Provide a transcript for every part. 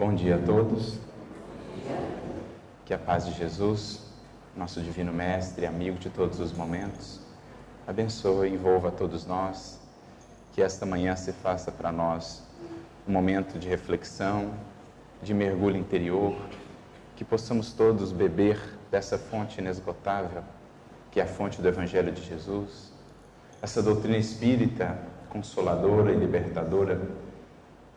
Bom dia a todos. Que a paz de Jesus, nosso Divino Mestre, amigo de todos os momentos, abençoe e envolva todos nós. Que esta manhã se faça para nós um momento de reflexão, de mergulho interior, que possamos todos beber dessa fonte inesgotável, que é a fonte do Evangelho de Jesus, essa doutrina espírita consoladora e libertadora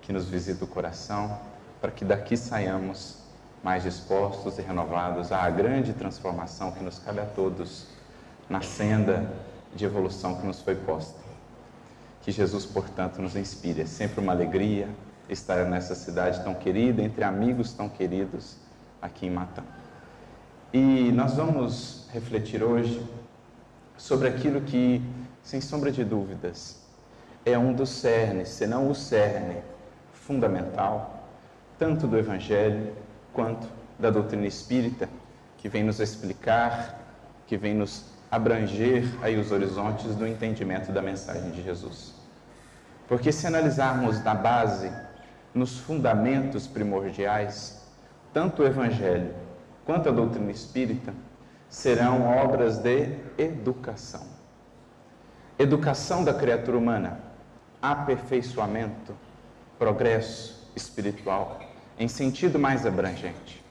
que nos visita o coração, para que daqui saiamos mais dispostos e renovados à grande transformação que nos cabe a todos na senda de evolução que nos foi posta. Que Jesus, portanto, nos inspire. É sempre uma alegria estar nessa cidade tão querida, entre amigos tão queridos aqui em Matão. E nós vamos refletir hoje sobre aquilo que, sem sombra de dúvidas, é um dos cernes, se não o cerne fundamental, tanto do Evangelho quanto da doutrina espírita, que vem nos explicar, que vem nos abranger aí os horizontes do entendimento da mensagem de Jesus. Porque se analisarmos na base, nos fundamentos primordiais, tanto o Evangelho quanto a doutrina espírita serão obras de educação. Educação da criatura humana, aperfeiçoamento, progresso espiritual em sentido mais abrangente.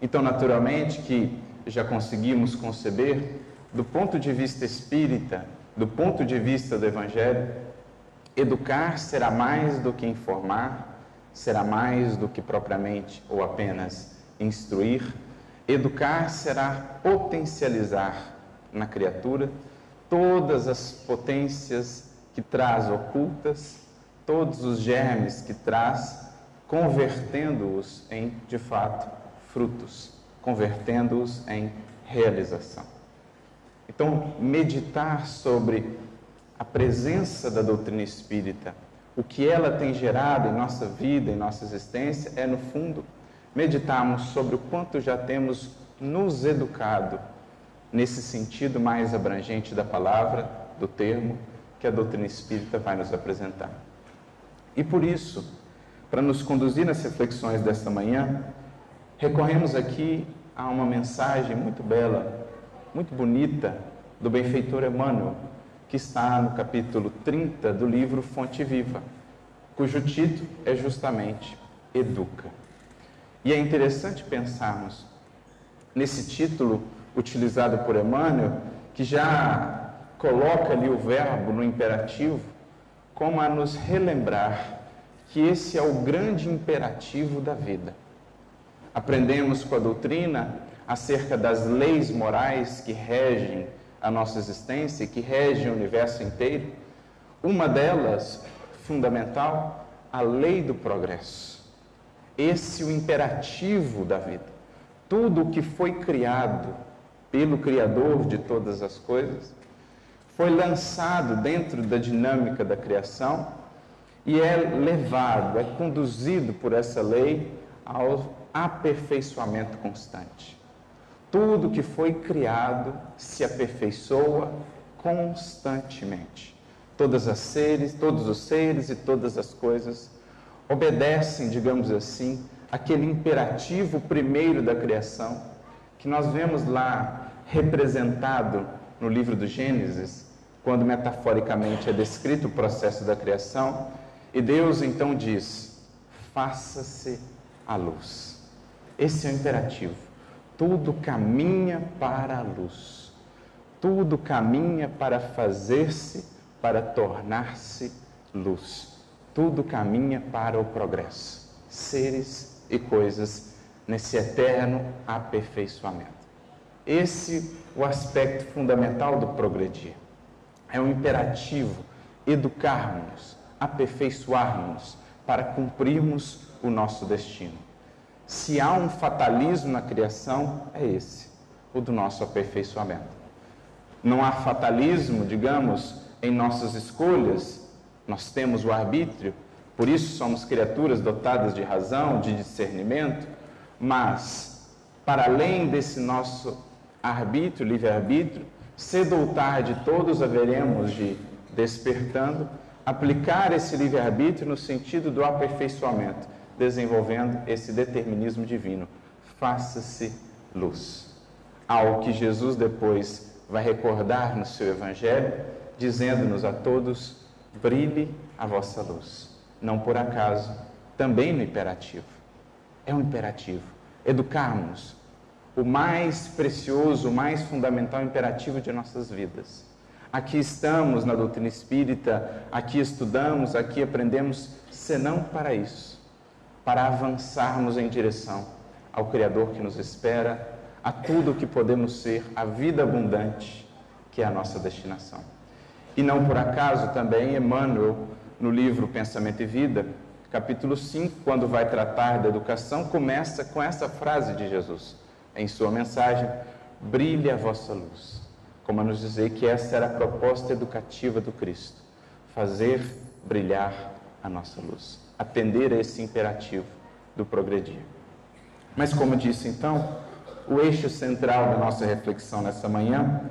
Então, naturalmente, que já conseguimos conceber, do ponto de vista espírita, do ponto de vista do Evangelho, educar será mais do que informar, será mais do que propriamente ou apenas instruir. Educar será potencializar na criatura todas as potências que traz ocultas, todos os germes que traz convertendo-os em, de fato, frutos, convertendo-os em realização. Então, meditar sobre a presença da doutrina espírita, o que ela tem gerado em nossa vida, em nossa existência, é, no fundo, meditarmos sobre o quanto já temos nos educado nesse sentido mais abrangente da palavra, do termo, que a doutrina espírita vai nos apresentar. E por isso, para nos conduzir nas reflexões desta manhã, recorremos aqui a uma mensagem muito bela, muito bonita, do benfeitor Emmanuel, que está no capítulo 30 do livro Fonte Viva, cujo título é justamente Educa. E é interessante pensarmos nesse título utilizado por Emmanuel, que já coloca ali o verbo no imperativo, como a nos relembrar que esse é o grande imperativo da vida. Aprendemos com a doutrina acerca das leis morais que regem a nossa existência, que regem o universo inteiro. Uma delas, fundamental, a lei do progresso. Esse é o imperativo da vida. Tudo o que foi criado pelo Criador de todas as coisas foi lançado dentro da dinâmica da criação e é levado, é conduzido por essa lei ao aperfeiçoamento constante. Tudo que foi criado se aperfeiçoa constantemente. Todas as seres, todos os seres e todas as coisas obedecem, digamos assim, aquele imperativo primeiro da criação que nós vemos lá representado no livro do Gênesis, quando metaforicamente é descrito o processo da criação, e Deus então diz: faça-se a luz. Esse é o imperativo. Tudo caminha para a luz. Tudo caminha para fazer-se, para tornar-se luz. Tudo caminha para o progresso. Seres e coisas nesse eterno aperfeiçoamento. Esse o aspecto fundamental do progredir. É um imperativo educarmos, aperfeiçoarmos para cumprirmos o nosso destino. Se há um fatalismo na criação, é esse, o do nosso aperfeiçoamento. Não há fatalismo, digamos, em nossas escolhas, nós temos o arbítrio, por isso somos criaturas dotadas de razão, de discernimento, mas, para além desse nosso arbítrio, livre-arbítrio, cedo ou tarde todos haveremos de, despertando, aplicar esse livre-arbítrio no sentido do aperfeiçoamento, desenvolvendo esse determinismo divino. Faça-se luz. Algo que Jesus depois vai recordar no seu Evangelho, dizendo-nos a todos: brilhe a vossa luz. Não por acaso, também no imperativo. É um imperativo. Educarmos o mais precioso, o mais fundamental imperativo de nossas vidas. Aqui estamos na doutrina espírita, aqui estudamos, aqui aprendemos, senão para isso, para avançarmos em direção ao Criador que nos espera, a tudo que podemos ser, a vida abundante que é a nossa destinação. E não por acaso também Emmanuel, no livro Pensamento e Vida, capítulo 5, quando vai tratar da educação, começa com essa frase de Jesus em sua mensagem: brilhe a vossa luz. Como a nos dizer que essa era a proposta educativa do Cristo: fazer brilhar a nossa luz, atender a esse imperativo do progredir. Mas, como disse então, o eixo central da nossa reflexão nessa manhã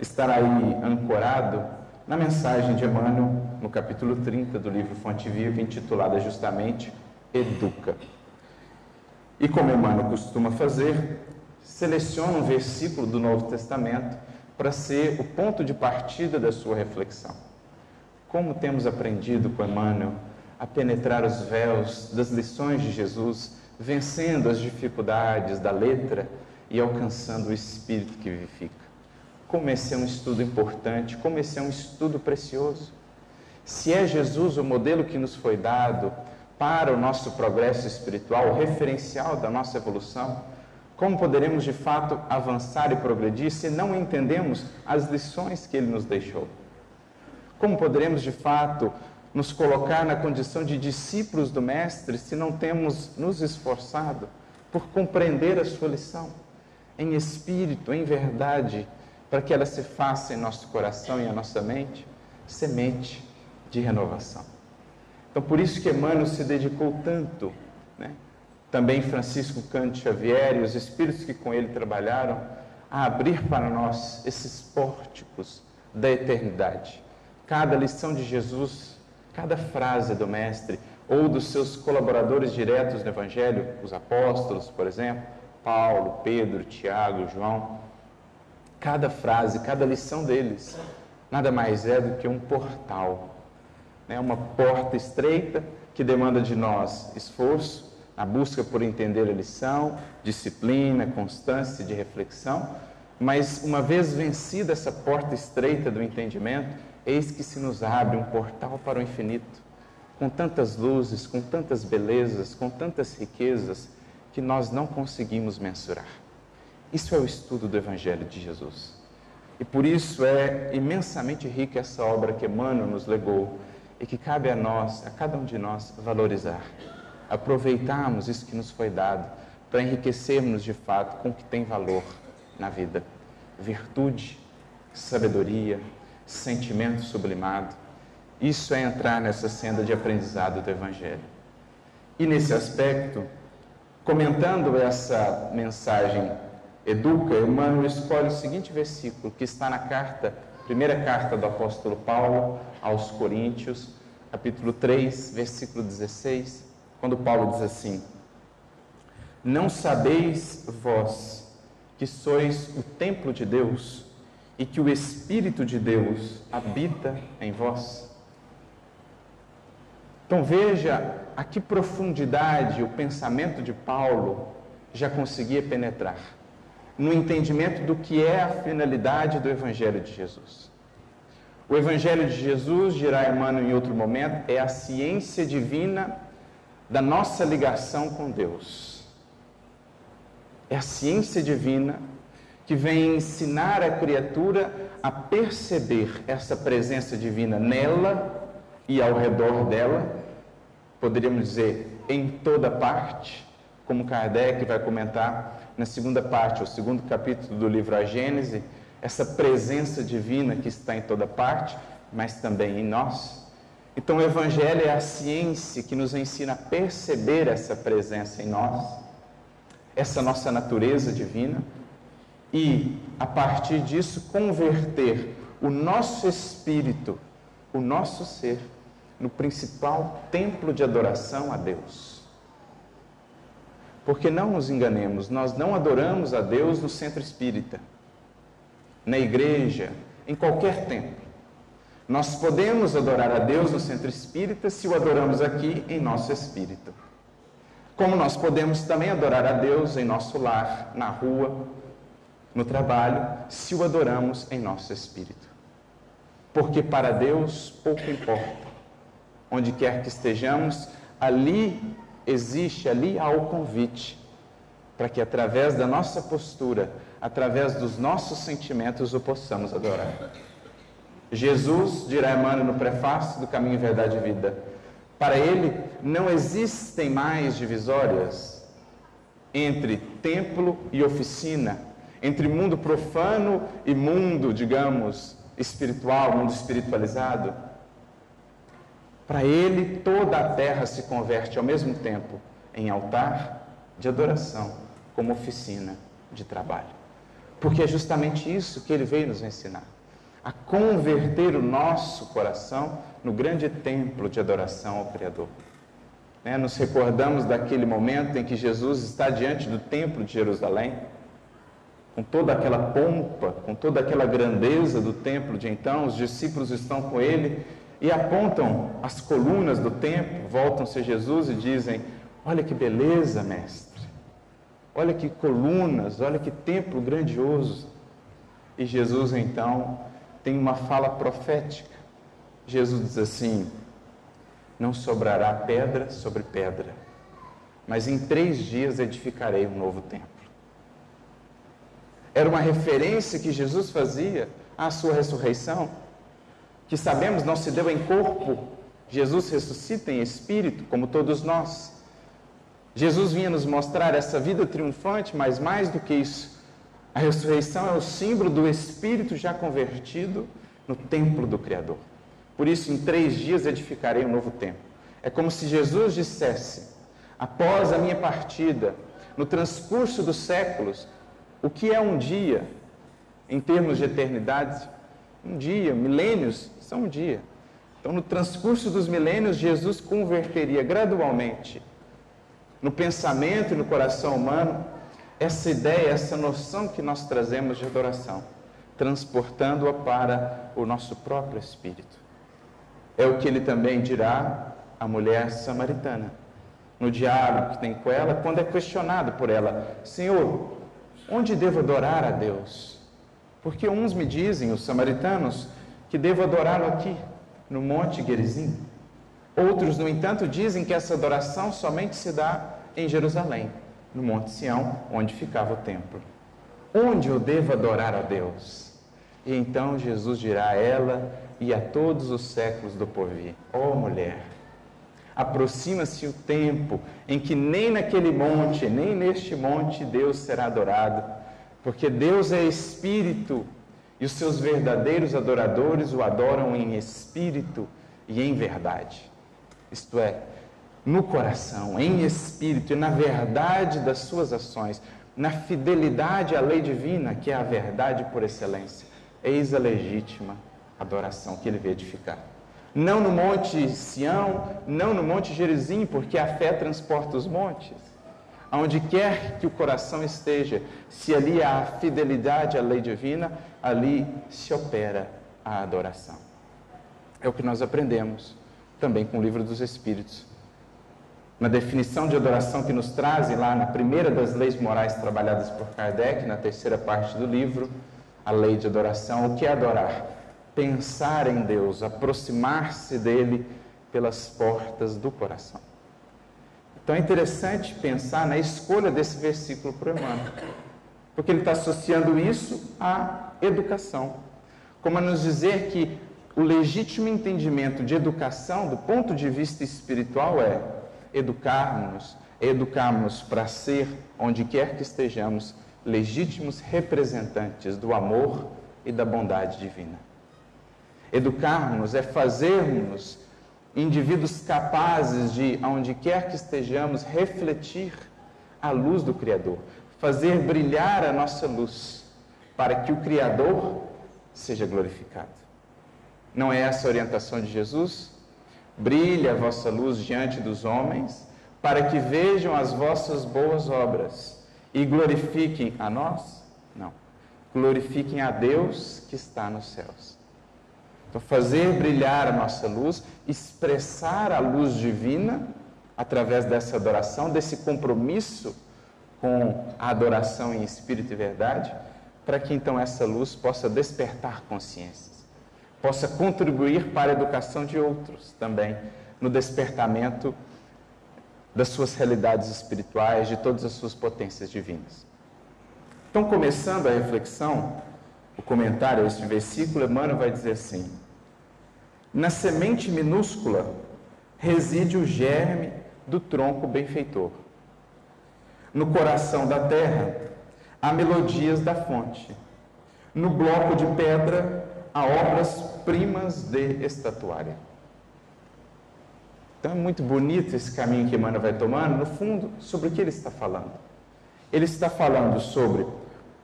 estará aí ancorado na mensagem de Emmanuel, no capítulo 30 do livro Fonte Viva, intitulada justamente Educa. E como Emmanuel costuma fazer, seleciona um versículo do Novo Testamento para ser o ponto de partida da sua reflexão. Como temos aprendido com Emmanuel a penetrar os véus das lições de Jesus, vencendo as dificuldades da letra e alcançando o espírito que vivifica. Como esse é um estudo importante, como esse é um estudo precioso. Se é Jesus o modelo que nos foi dado para o nosso progresso espiritual, o referencial da nossa evolução, como poderemos de fato avançar e progredir se não entendemos as lições que ele nos deixou? Como poderemos de fato nos colocar na condição de discípulos do Mestre se não temos nos esforçado por compreender a sua lição em espírito, em verdade, para que ela se faça em nosso coração e em nossa mente semente de renovação? Então, por isso que Emmanuel se dedicou tanto, né? Também Francisco Cante Xavier e os espíritos que com ele trabalharam, a abrir para nós esses pórticos da eternidade. Cada lição de Jesus, cada frase do Mestre ou dos seus colaboradores diretos no Evangelho, os apóstolos, por exemplo, Paulo, Pedro, Tiago, João, cada frase, cada lição deles, nada mais é do que um portal, né? uma porta estreita que demanda de nós esforço, a busca por entender a lição, disciplina, constância de reflexão, mas uma vez vencida essa porta estreita do entendimento, eis que se nos abre um portal para o infinito, com tantas luzes, com tantas belezas, com tantas riquezas que nós não conseguimos mensurar. Isso é o estudo do Evangelho de Jesus. E por isso é imensamente rica essa obra que Emmanuel nos legou e que cabe a nós, a cada um de nós, valorizar aproveitarmos isso que nos foi dado para enriquecermos de fato com o que tem valor na vida: virtude, sabedoria, sentimento sublimado. Isso é entrar nessa senda de aprendizado do Evangelho. E nesse aspecto, comentando essa mensagem Educa, Emmanuel escolhe o seguinte versículo que está na carta, primeira carta do apóstolo Paulo aos Coríntios, capítulo 3, versículo 16 quando Paulo diz assim: Não sabeis vós que sois o templo de Deus e que o Espírito de Deus habita em vós? Então veja a que profundidade o pensamento de Paulo já conseguia penetrar no entendimento do que é a finalidade do Evangelho de Jesus. O Evangelho de Jesus, dirá Emmanuel em outro momento, é a ciência divina da nossa ligação com Deus. É a ciência divina que vem ensinar a criatura a perceber essa presença divina nela e ao redor dela, poderíamos dizer em toda parte, como Kardec vai comentar na segunda parte, o segundo capítulo do livro A Gênese, essa presença divina que está em toda parte, mas também em nós. Então, o Evangelho é a ciência que nos ensina a perceber essa presença em nós, essa nossa natureza divina, e, a partir disso, converter o nosso espírito, o nosso ser, no principal templo de adoração a Deus, Porque não nos enganemos, nós não adoramos a Deus no centro espírita, na igreja, em qualquer templo. Nós podemos adorar a Deus no centro espírita se o adoramos aqui em nosso espírito. Como nós podemos também adorar a Deus em nosso lar, na rua, no trabalho, se o adoramos em nosso espírito. Porque para Deus pouco importa. Onde quer que estejamos, ali existe, ali há o convite para que através da nossa postura, através dos nossos sentimentos, o possamos adorar. Jesus, dirá Emmanuel no prefácio do Caminho, Verdade e Vida, para ele não existem mais divisórias entre templo e oficina, entre mundo profano e mundo, digamos, espiritual, mundo espiritualizado. Para ele, toda a terra se converte ao mesmo tempo em altar de adoração, como oficina de trabalho. Porque é justamente isso que ele veio nos ensinar a converter o nosso coração no grande templo de adoração ao Criador. Né? Nos recordamos daquele momento em que Jesus está diante do templo de Jerusalém, com toda aquela pompa, com toda aquela grandeza do templo de então, os discípulos estão com ele e apontam as colunas do templo, voltam-se a Jesus e dizem: Olha que beleza, mestre! Olha que colunas, olha que templo grandioso. E Jesus então tem uma fala profética. Jesus diz assim: Não sobrará pedra sobre pedra, mas em três dias edificarei um novo templo. Era uma referência que Jesus fazia à sua ressurreição, que sabemos não se deu em corpo, Jesus ressuscita em espírito, como todos nós. Jesus vinha nos mostrar essa vida triunfante, mas mais do que isso, a ressurreição é o símbolo do Espírito já convertido no templo do Criador. Por isso, em três dias edificarei um novo templo. É como se Jesus dissesse, após a minha partida, no transcurso dos séculos, o que é um dia em termos de eternidade? Um dia, milênios são um dia. Então, no transcurso dos milênios, Jesus converteria gradualmente no pensamento e no coração humano essa ideia, essa noção que nós trazemos de adoração, transportando-a para o nosso próprio espírito. É o que ele também dirá à mulher samaritana, no diálogo que tem com ela, quando é questionado por ela: Senhor, onde devo adorar a Deus? Porque uns me dizem, os samaritanos, que devo adorá-lo aqui, no Monte Gerizim. Outros, no entanto, dizem que essa adoração somente se dá em Jerusalém no Monte Sião, onde ficava o templo. Onde eu devo adorar a Deus? E então Jesus dirá a ela e a todos os séculos do porvir: Ó oh, mulher, aproxima-se o tempo em que nem naquele monte, nem neste monte Deus será adorado, porque Deus é espírito e os seus verdadeiros adoradores o adoram em espírito e em verdade. Isto é, no coração, em espírito e na verdade das suas ações, na fidelidade à lei divina, que é a verdade por excelência. Eis a legítima adoração que ele veio edificar. Não no monte Sião, não no monte Gerizim, porque a fé transporta os montes. Aonde quer que o coração esteja, se ali há fidelidade à lei divina, ali se opera a adoração. É o que nós aprendemos também com o livro dos Espíritos na definição de adoração que nos trazem lá na primeira das leis morais trabalhadas por Kardec, na terceira parte do livro, a lei de adoração. O que é adorar? Pensar em Deus, aproximar-se dele pelas portas do coração. Então é interessante pensar na escolha desse versículo para Emmanuel, porque ele está associando isso à educação, como a nos dizer que o legítimo entendimento de educação, do ponto de vista espiritual, é educarmos, educarmos para ser, onde quer que estejamos, legítimos representantes do amor e da bondade divina. Educarmos é fazermos indivíduos capazes de, aonde quer que estejamos, refletir a luz do Criador, fazer brilhar a nossa luz, para que o Criador seja glorificado. Não é essa a orientação de Jesus? Brilhe a vossa luz diante dos homens, para que vejam as vossas boas obras e glorifiquem a nós? Não. Glorifiquem a Deus que está nos céus. Então, fazer brilhar a nossa luz, expressar a luz divina através dessa adoração, desse compromisso com a adoração em espírito e verdade, para que então essa luz possa despertar consciências, possa contribuir para a educação de outros também, no despertamento das suas realidades espirituais, de todas as suas potências divinas. Então, começando a reflexão, o comentário a este versículo, Emmanuel vai dizer assim: Na semente minúscula reside o germe do tronco benfeitor. No coração da terra há melodias da fonte. No bloco de pedra há obras-primas de estatuária. Então é muito bonito esse caminho que Emmanuel vai tomando. No fundo, sobre o que ele está falando? Ele está falando sobre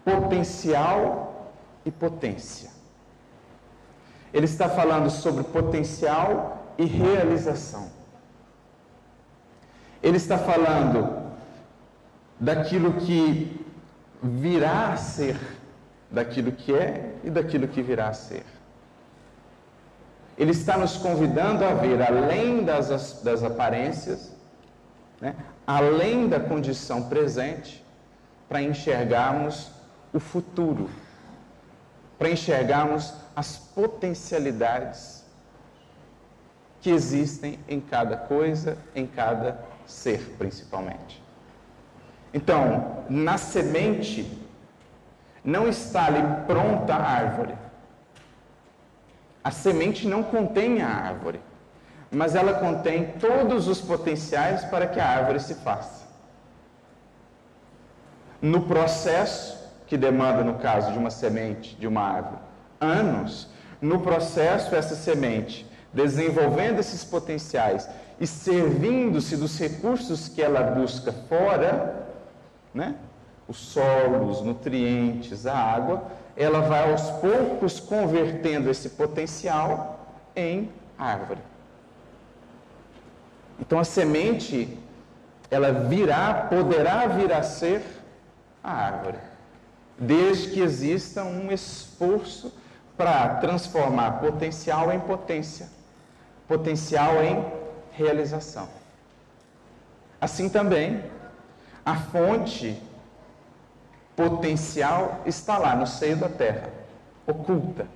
potencial e potência. Ele está falando sobre potencial e realização. Ele está falando daquilo que virá a ser, daquilo que é e daquilo que virá a ser. Ele está nos convidando a ver além das, das aparências, né, além da condição presente, para enxergarmos o futuro, para enxergarmos as potencialidades que existem em cada coisa, em cada ser, principalmente. Então, na semente não está ali pronta a árvore. A semente não contém a árvore, mas ela contém todos os potenciais para que a árvore se faça. No processo, que demanda, no caso de uma semente, de uma árvore, anos, no processo, essa semente, desenvolvendo esses potenciais e servindo-se dos recursos que ela busca fora, né? Os solos, os nutrientes, a água, ela vai aos poucos convertendo esse potencial em árvore. Então a semente, ela virá, poderá vir a ser a árvore, desde que exista um esforço para transformar potencial em potência, potencial em realização. Assim também, a fonte potencial está lá no seio da terra, oculta.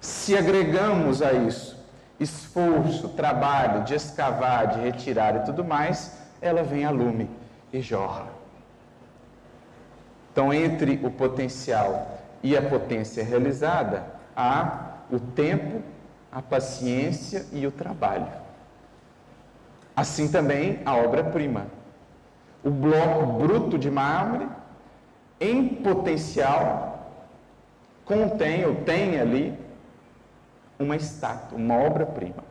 Se agregamos a isso esforço, trabalho de escavar, de retirar e tudo mais, ela vem a lume e jorra. Então, entre o potencial e a potência realizada, há o tempo a paciência e o trabalho. Assim também a obra-prima. O bloco bruto de mármore, em potencial, contém ou tem ali uma estátua, uma obra-prima.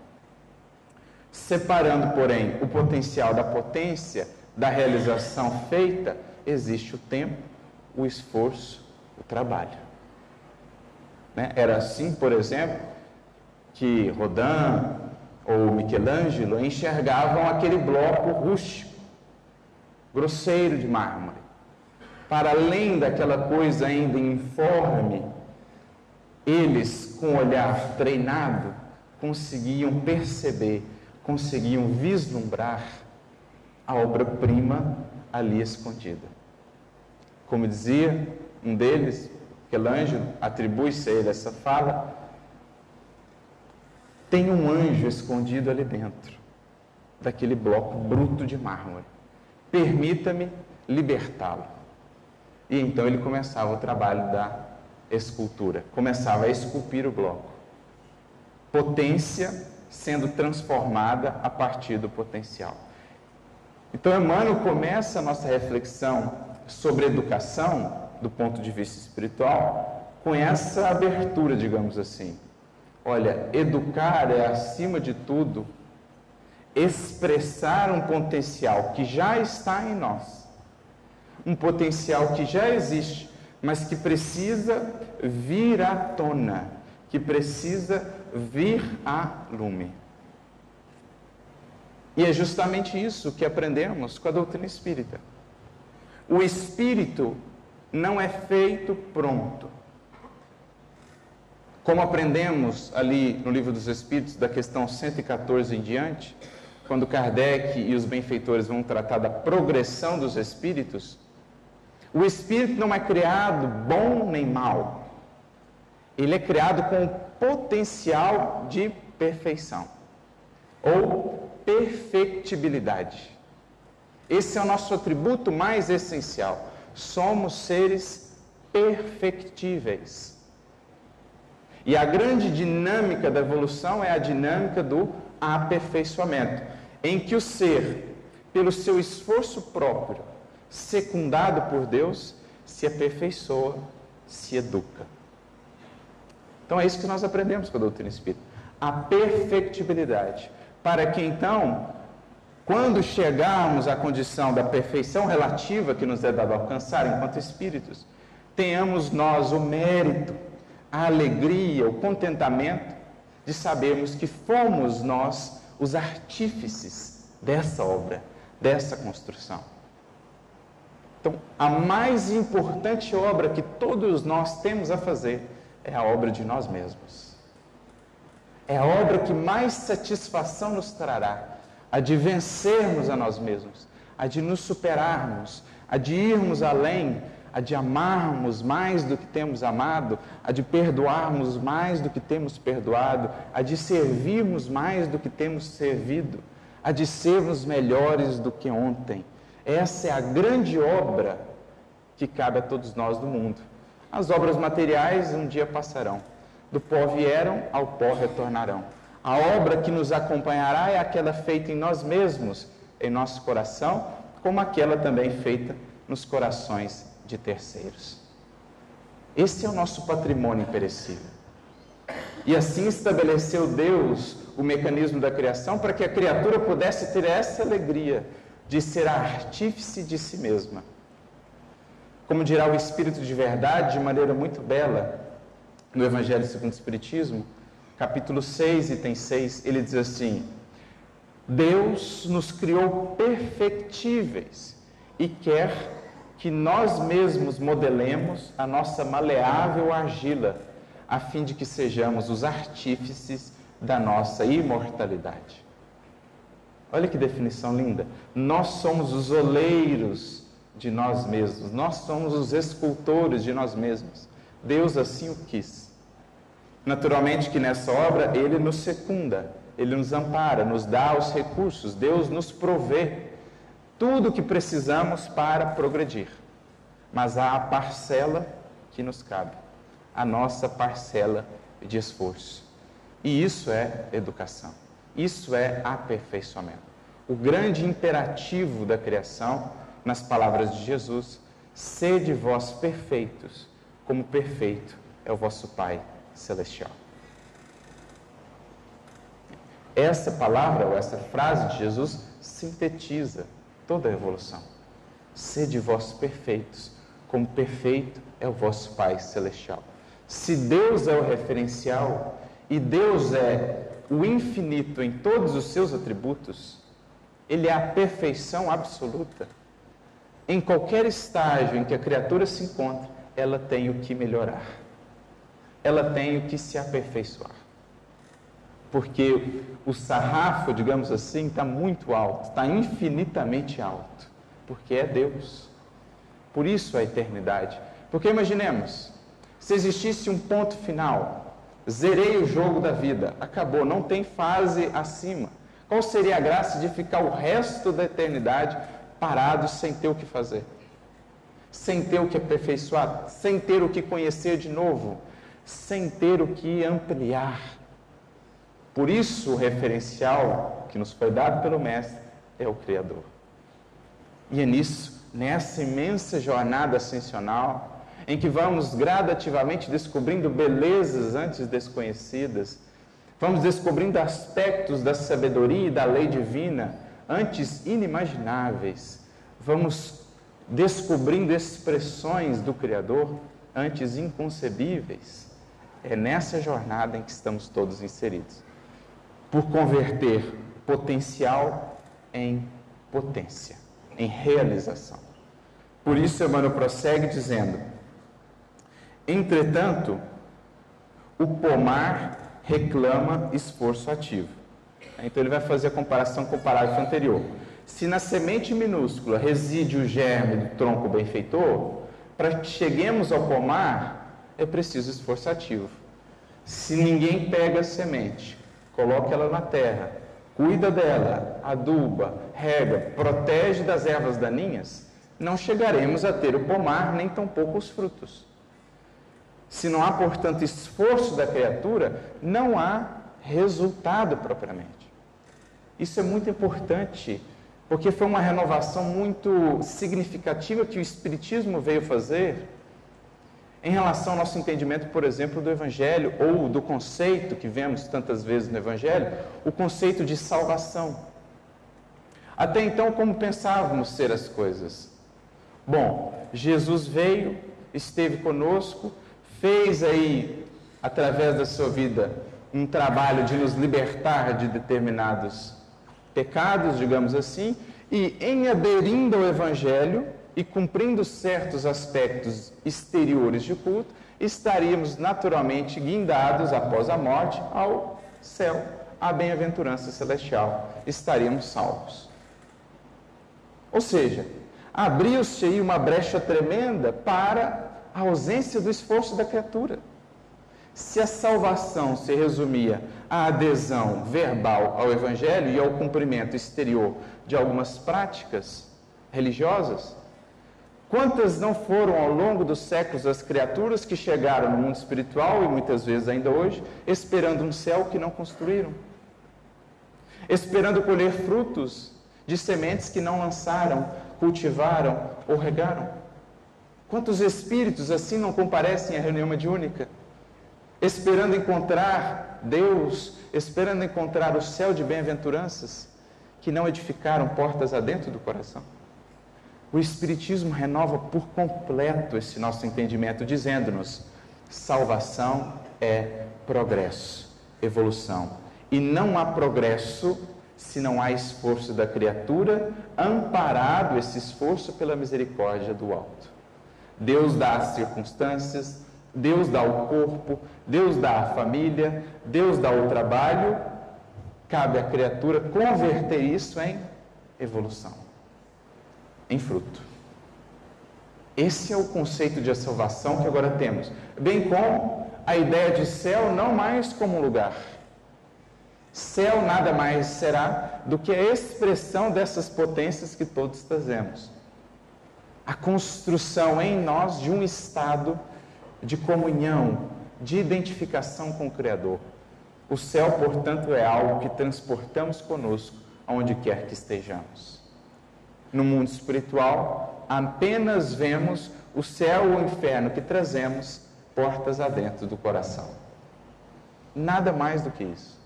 Separando, porém, o potencial da potência, da realização feita, existe o tempo, o esforço, o trabalho. Né? Era assim, por exemplo, que Rodin ou Michelangelo enxergavam aquele bloco rústico, grosseiro de mármore. Para além daquela coisa ainda informe, eles, com o olhar treinado, conseguiam perceber, conseguiam vislumbrar a obra-prima ali escondida. Como dizia um deles, Michelangelo, atribui-se a ele essa fala, tem um anjo escondido ali dentro, daquele bloco bruto de mármore. Permita-me libertá-lo. E então ele começava o trabalho da escultura, começava a esculpir o bloco. Potência sendo transformada a partir do potencial. Então, Emmanuel começa a nossa reflexão sobre educação, do ponto de vista espiritual, com essa abertura, digamos assim. Olha, educar é, acima de tudo, expressar um potencial que já está em nós, um potencial que já existe, mas que precisa vir à tona, que precisa vir a lume. E é justamente isso que aprendemos com a doutrina espírita. O espírito não é feito pronto. Como aprendemos ali no Livro dos Espíritos, da questão 114 em diante, quando Kardec e os benfeitores vão tratar da progressão dos espíritos, o espírito não é criado bom nem mal. Ele é criado com potencial de perfeição ou perfectibilidade. Esse é o nosso atributo mais essencial. Somos seres perfectíveis. E a grande dinâmica da evolução é a dinâmica do aperfeiçoamento, em que o ser, pelo seu esforço próprio, secundado por Deus, se aperfeiçoa, se educa. Então é isso que nós aprendemos com a doutrina espírita. A perfectibilidade. Para que então, quando chegarmos à condição da perfeição relativa que nos é dado alcançar enquanto espíritos, tenhamos nós o mérito, a alegria, o contentamento de sabermos que fomos nós os artífices dessa obra, dessa construção. Então, a mais importante obra que todos nós temos a fazer é a obra de nós mesmos. É a obra que mais satisfação nos trará, a de vencermos a nós mesmos, a de nos superarmos, a de irmos além, a de amarmos mais do que temos amado, a de perdoarmos mais do que temos perdoado, a de servirmos mais do que temos servido, a de sermos melhores do que ontem. Essa é a grande obra que cabe a todos nós do mundo. As obras materiais um dia passarão. Do pó vieram, ao pó retornarão. A obra que nos acompanhará é aquela feita em nós mesmos, em nosso coração, como aquela também feita nos corações de terceiros. Esse é o nosso patrimônio imperecível. E assim estabeleceu Deus o mecanismo da criação para que a criatura pudesse ter essa alegria de ser artífice de si mesma como dirá o Espírito de Verdade de maneira muito bela no Evangelho segundo o Espiritismo, capítulo 6, item 6, ele diz assim: Deus nos criou perfectíveis e quer que nós mesmos modelemos a nossa maleável argila, a fim de que sejamos os artífices da nossa imortalidade. Olha que definição linda. Nós somos os oleiros de nós mesmos. Nós somos os escultores de nós mesmos. Deus assim o quis. Naturalmente que nessa obra ele nos secunda, ele nos ampara, nos dá os recursos, Deus nos provê tudo o que precisamos para progredir. Mas há a parcela que nos cabe, a nossa parcela de esforço. E isso é educação. Isso é aperfeiçoamento. O grande imperativo da criação nas palavras de Jesus: sede vós perfeitos, como perfeito é o vosso Pai celestial. Essa palavra, ou essa frase de Jesus, sintetiza toda a evolução. Sede vós perfeitos, como perfeito é o vosso Pai celestial. Se Deus é o referencial e Deus é o infinito em todos os seus atributos, Ele é a perfeição absoluta em qualquer estágio em que a criatura se encontra, ela tem o que melhorar. Ela tem o que se aperfeiçoar. Porque o sarrafo, digamos assim, está muito alto, está infinitamente alto. Porque é Deus. Por isso a eternidade. Porque imaginemos, se existisse um ponto final, zerei o jogo da vida, acabou, não tem fase acima. Qual seria a graça de ficar o resto da eternidade parados sem ter o que fazer, sem ter o que aperfeiçoar, sem ter o que conhecer de novo, sem ter o que ampliar. Por isso, o referencial que nos foi dado pelo Mestre é o Criador. E é nisso, nessa imensa jornada ascensional, em que vamos gradativamente descobrindo belezas antes desconhecidas, vamos descobrindo aspectos da sabedoria e da lei divina antes inimagináveis, vamos descobrindo expressões do Criador antes inconcebíveis. É nessa jornada em que estamos todos inseridos. Por converter potencial em potência, em realização. Por isso, Emmanuel prossegue dizendo: Entretanto, o pomar reclama esforço ativo. Então, ele vai fazer a comparação com o parágrafo anterior. Se na semente minúscula reside o germe do tronco benfeitor, para que cheguemos ao pomar, é preciso esforço ativo. Se ninguém pega a semente, coloca ela na terra, cuida dela, aduba, rega, protege das ervas daninhas, não chegaremos a ter o pomar, nem tampouco os frutos. Se não há, portanto, esforço da criatura, não há resultado propriamente. Isso é muito importante, porque foi uma renovação muito significativa que o Espiritismo veio fazer em relação ao nosso entendimento, por exemplo, do Evangelho, ou do conceito que vemos tantas vezes no Evangelho, o conceito de salvação. Até então, como pensávamos ser as coisas? Bom, Jesus veio, esteve conosco, fez aí, através da sua vida, um trabalho de nos libertar de determinados pecados, digamos assim, e em aderindo ao Evangelho e cumprindo certos aspectos exteriores de culto, estaríamos naturalmente guindados após a morte ao céu, à bem-aventurança celestial, estaríamos salvos. Ou seja, abriu-se aí uma brecha tremenda para a ausência do esforço da criatura. Se a salvação se resumia à adesão verbal ao Evangelho e ao cumprimento exterior de algumas práticas religiosas, quantas não foram ao longo dos séculos as criaturas que chegaram no mundo espiritual e muitas vezes ainda hoje, esperando um céu que não construíram, esperando colher frutos de sementes que não lançaram, cultivaram ou regaram? Quantos espíritos assim não comparecem à reunião mediúnica? Esperando encontrar Deus, esperando encontrar o céu de bem-aventuranças, que não edificaram portas adentro do coração. O Espiritismo renova por completo esse nosso entendimento, dizendo-nos: salvação é progresso, evolução. E não há progresso se não há esforço da criatura, amparado esse esforço pela misericórdia do alto. Deus dá as circunstâncias, Deus dá o corpo, Deus dá a família, Deus dá o trabalho. Cabe à criatura converter isso em evolução, em fruto. Esse é o conceito de salvação que agora temos, bem como a ideia de céu não mais como lugar Céu nada mais será do que a expressão dessas potências que todos trazemos. A construção em nós de um estado de comunhão, de identificação com o Criador. O céu, portanto, é algo que transportamos conosco aonde quer que estejamos. No mundo espiritual, apenas vemos o céu ou o inferno que trazemos portas adentro do coração. Nada mais do que isso.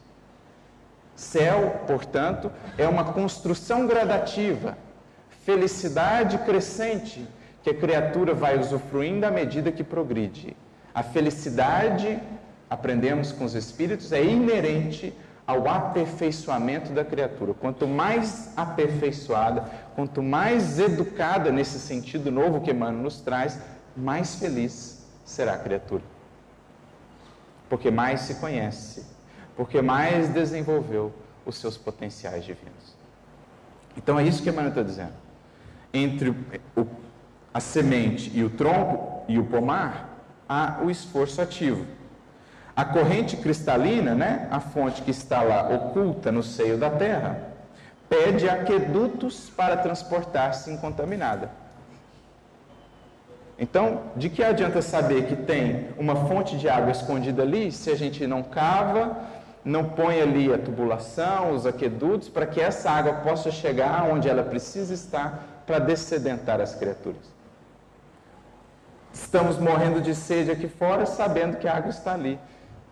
Céu, portanto, é uma construção gradativa, felicidade crescente que a criatura vai usufruindo à medida que progride. A felicidade, aprendemos com os espíritos, é inerente ao aperfeiçoamento da criatura. Quanto mais aperfeiçoada, quanto mais educada nesse sentido novo que Emmanuel nos traz, mais feliz será a criatura. Porque mais se conhece, porque mais desenvolveu os seus potenciais divinos. Então é isso que Emmanuel está dizendo. Entre o, a semente e o tronco e o pomar, há o esforço ativo. A corrente cristalina, né, a fonte que está lá oculta no seio da terra, pede aquedutos para transportar-se incontaminada. Então, de que adianta saber que tem uma fonte de água escondida ali se a gente não cava, não põe ali a tubulação, os aquedutos, para que essa água possa chegar onde ela precisa estar para descedentar as criaturas. Estamos morrendo de sede aqui fora, sabendo que a água está ali.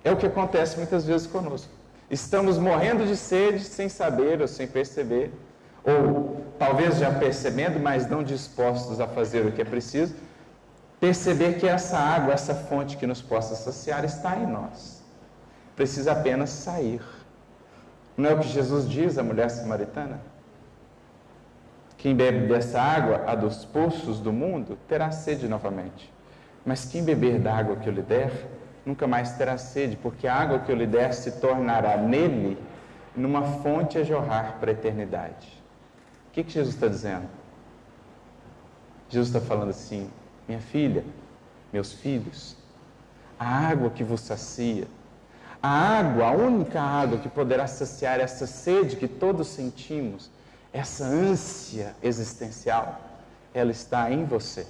É o que acontece muitas vezes conosco. Estamos morrendo de sede sem saber ou sem perceber, ou talvez já percebendo, mas não dispostos a fazer o que é preciso, perceber que essa água, essa fonte que nos possa saciar, está em nós precisa apenas sair. Não é o que Jesus diz à mulher samaritana? Quem bebe dessa água, a dos poços do mundo, terá sede novamente. Mas quem beber da água que eu lhe der, nunca mais terá sede, porque a água que eu lhe der se tornará nele numa fonte a jorrar para a eternidade. O que, que Jesus está dizendo? Jesus está falando assim: minha filha, meus filhos, a água que vos sacia, a água, a única água que poderá saciar essa sede que todos sentimos, essa ânsia existencial, ela está em você.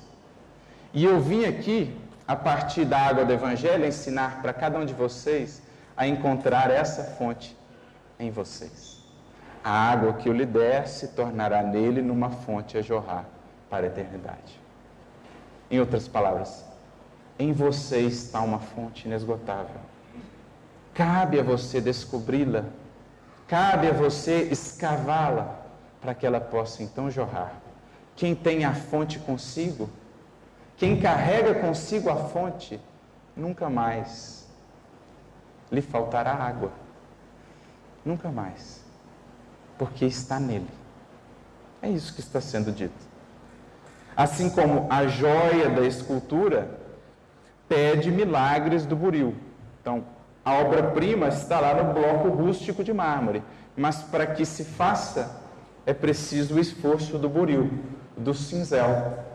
E eu vim aqui, a partir da água do Evangelho, ensinar para cada um de vocês a encontrar essa fonte em vocês. A água que eu lhe der se tornará nele numa fonte a jorrar para a eternidade. Em outras palavras, em você está uma fonte inesgotável. Cabe a você descobri-la, cabe a você escavá-la, para que ela possa então jorrar. Quem tem a fonte consigo, quem carrega consigo a fonte, nunca mais lhe faltará água. Nunca mais. Porque está nele. É isso que está sendo dito. Assim como a joia da escultura pede milagres do buril. Então, a obra-prima está lá no bloco rústico de mármore, mas para que se faça é preciso o esforço do buril, do cinzel,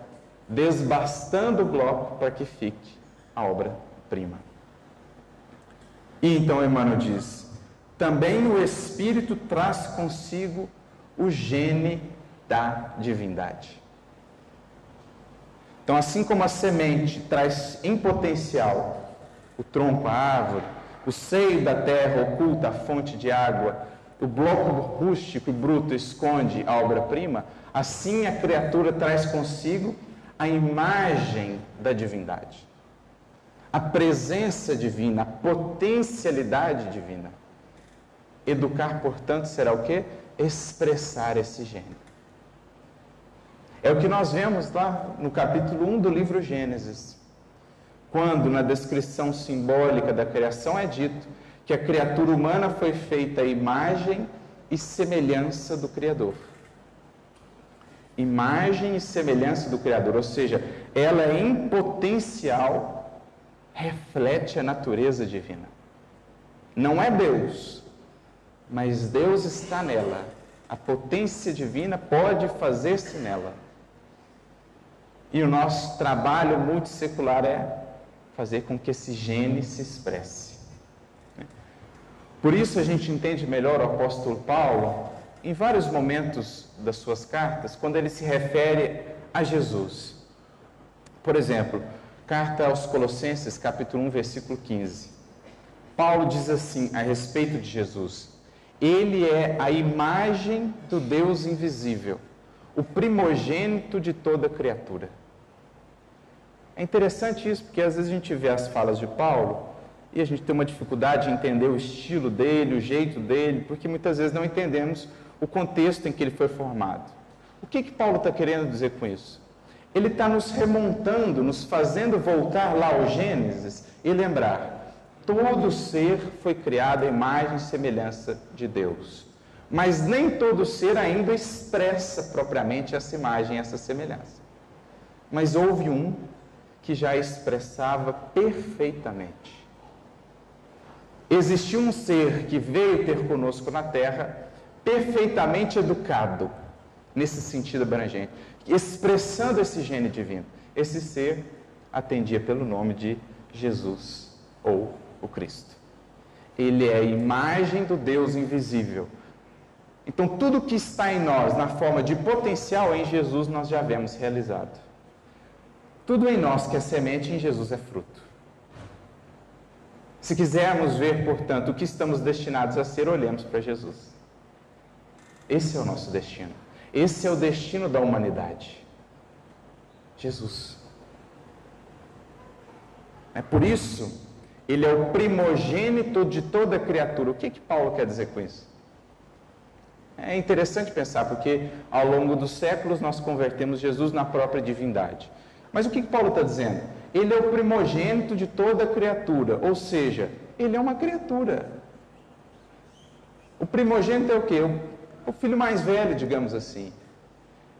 desbastando o bloco para que fique a obra-prima. E então Emmanuel diz: também o Espírito traz consigo o gene da divindade. Então, assim como a semente traz em potencial o tronco, a árvore, o seio da terra oculta a fonte de água, o bloco rústico e bruto esconde a obra-prima, assim a criatura traz consigo a imagem da divindade, a presença divina, a potencialidade divina. Educar, portanto, será o que? Expressar esse gênero. É o que nós vemos lá no capítulo 1 do livro Gênesis, quando na descrição simbólica da criação é dito que a criatura humana foi feita à imagem e semelhança do Criador. Imagem e semelhança do Criador, ou seja, ela em potencial reflete a natureza divina. Não é Deus, mas Deus está nela. A potência divina pode fazer-se nela. E o nosso trabalho multissecular é fazer com que esse gene se expresse. Por isso a gente entende melhor o apóstolo Paulo em vários momentos das suas cartas, quando ele se refere a Jesus. Por exemplo, carta aos Colossenses, capítulo 1, versículo 15. Paulo diz assim a respeito de Jesus: Ele é a imagem do Deus invisível, o primogênito de toda criatura. É interessante isso, porque às vezes a gente vê as falas de Paulo e a gente tem uma dificuldade de entender o estilo dele, o jeito dele, porque muitas vezes não entendemos o contexto em que ele foi formado. O que, que Paulo está querendo dizer com isso? Ele está nos remontando, nos fazendo voltar lá ao Gênesis e lembrar: todo ser foi criado à imagem e semelhança de Deus. Mas nem todo ser ainda expressa propriamente essa imagem, essa semelhança. Mas houve um que já expressava perfeitamente. Existiu um ser que veio ter conosco na Terra, perfeitamente educado, nesse sentido abrangente, expressando esse gene divino. Esse ser atendia pelo nome de Jesus ou o Cristo. Ele é a imagem do Deus invisível. Então, tudo que está em nós, na forma de potencial, em Jesus nós já vemos realizado. Tudo em nós que é semente, em Jesus é fruto. Se quisermos ver, portanto, o que estamos destinados a ser, olhemos para Jesus. Esse é o nosso destino. Esse é o destino da humanidade. Jesus. É por isso, ele é o primogênito de toda criatura. O que, que Paulo quer dizer com isso? É interessante pensar, porque ao longo dos séculos nós convertemos Jesus na própria divindade. Mas o que, que Paulo está dizendo? Ele é o primogênito de toda criatura, ou seja, ele é uma criatura. O primogênito é o quê? O filho mais velho, digamos assim.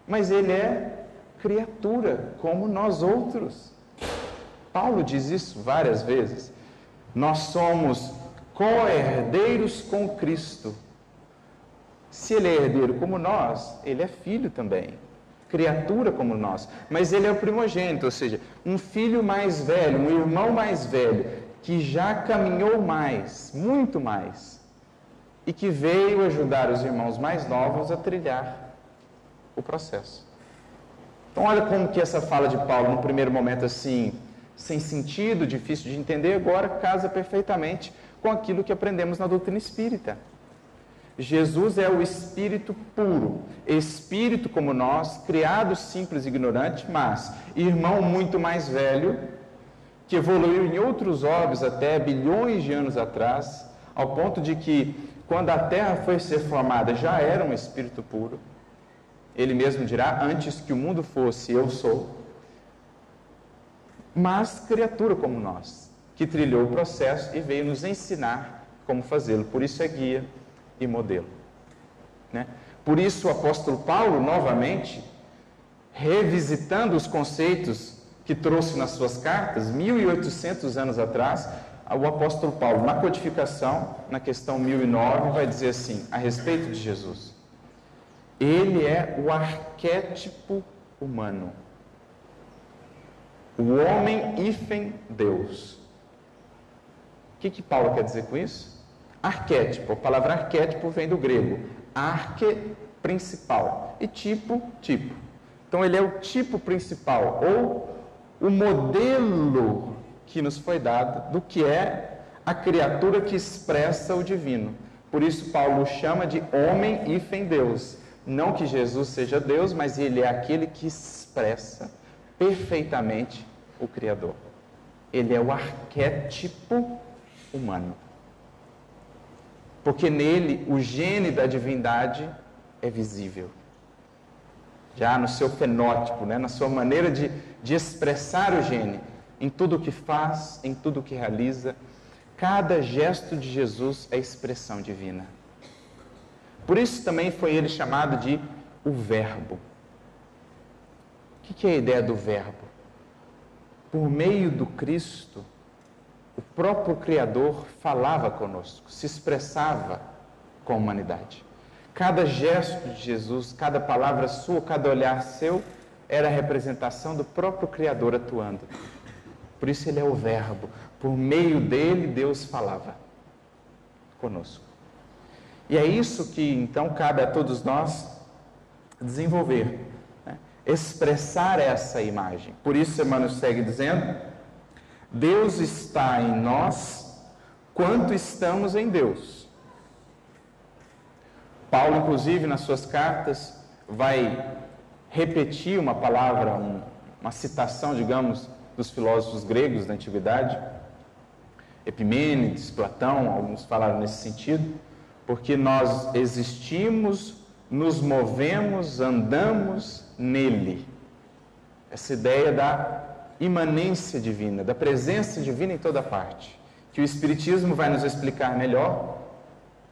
mas ele é criatura como nós outros. Paulo diz isso várias vezes. Nós somos co-herdeiros com Cristo. Se ele é herdeiro como nós, ele é filho também, criatura como nós. Mas ele é o primogênito, ou seja, um filho mais velho, um irmão mais velho, que já caminhou mais, muito mais, e que veio ajudar os irmãos mais novos a trilhar o processo. Então, olha como que essa fala de Paulo, no primeiro momento assim, sem sentido, difícil de entender, agora casa perfeitamente com aquilo que aprendemos na doutrina espírita. Jesus é o Espírito puro, Espírito como nós, criado simples e ignorante, mas irmão muito mais velho, que evoluiu em outros órbes até bilhões de anos atrás, ao ponto de que, quando a Terra foi ser formada, já era um Espírito puro. Ele mesmo dirá: Antes que o mundo fosse, eu sou. Mas criatura como nós, que trilhou o processo e veio nos ensinar como fazê-lo. Por isso é guia e modelo. Né? Por isso o apóstolo Paulo, novamente, revisitando os conceitos que trouxe nas suas cartas, 1800 anos atrás, o apóstolo Paulo, na codificação, na questão 1009, vai dizer assim, a respeito de Jesus: Ele é o arquétipo humano, o homem hífen Deus. O que, que Paulo quer dizer com isso? Arquétipo, a palavra arquétipo vem do grego, arque, principal, e tipo, tipo. Então ele é o tipo principal, ou o modelo que nos foi dado do que é a criatura que expressa o divino. Por isso Paulo chama de homem e Deus. Não que Jesus seja Deus, mas ele é aquele que expressa perfeitamente o Criador. Ele é o arquétipo humano. Porque nele o gene da divindade é visível. Já no seu fenótipo, né? na sua maneira de, de expressar o gene, em tudo o que faz, em tudo o que realiza, cada gesto de Jesus é expressão divina. Por isso também foi ele chamado de o Verbo. O que é a ideia do Verbo? Por meio do Cristo, o próprio Criador falava conosco, se expressava com a humanidade. Cada gesto de Jesus, cada palavra sua, cada olhar seu, era a representação do próprio Criador atuando. Por isso ele é o Verbo. Por meio dele, Deus falava conosco. E é isso que então cabe a todos nós desenvolver, né? expressar essa imagem. Por isso, Emmanuel segue dizendo Deus está em nós quanto estamos em Deus. Paulo, inclusive, nas suas cartas, vai repetir uma palavra, um, uma citação, digamos, dos filósofos gregos da antiguidade, Epimênides, Platão, alguns falaram nesse sentido, porque nós existimos, nos movemos, andamos nele. Essa ideia da imanência divina, da presença divina em toda parte, que o Espiritismo vai nos explicar melhor.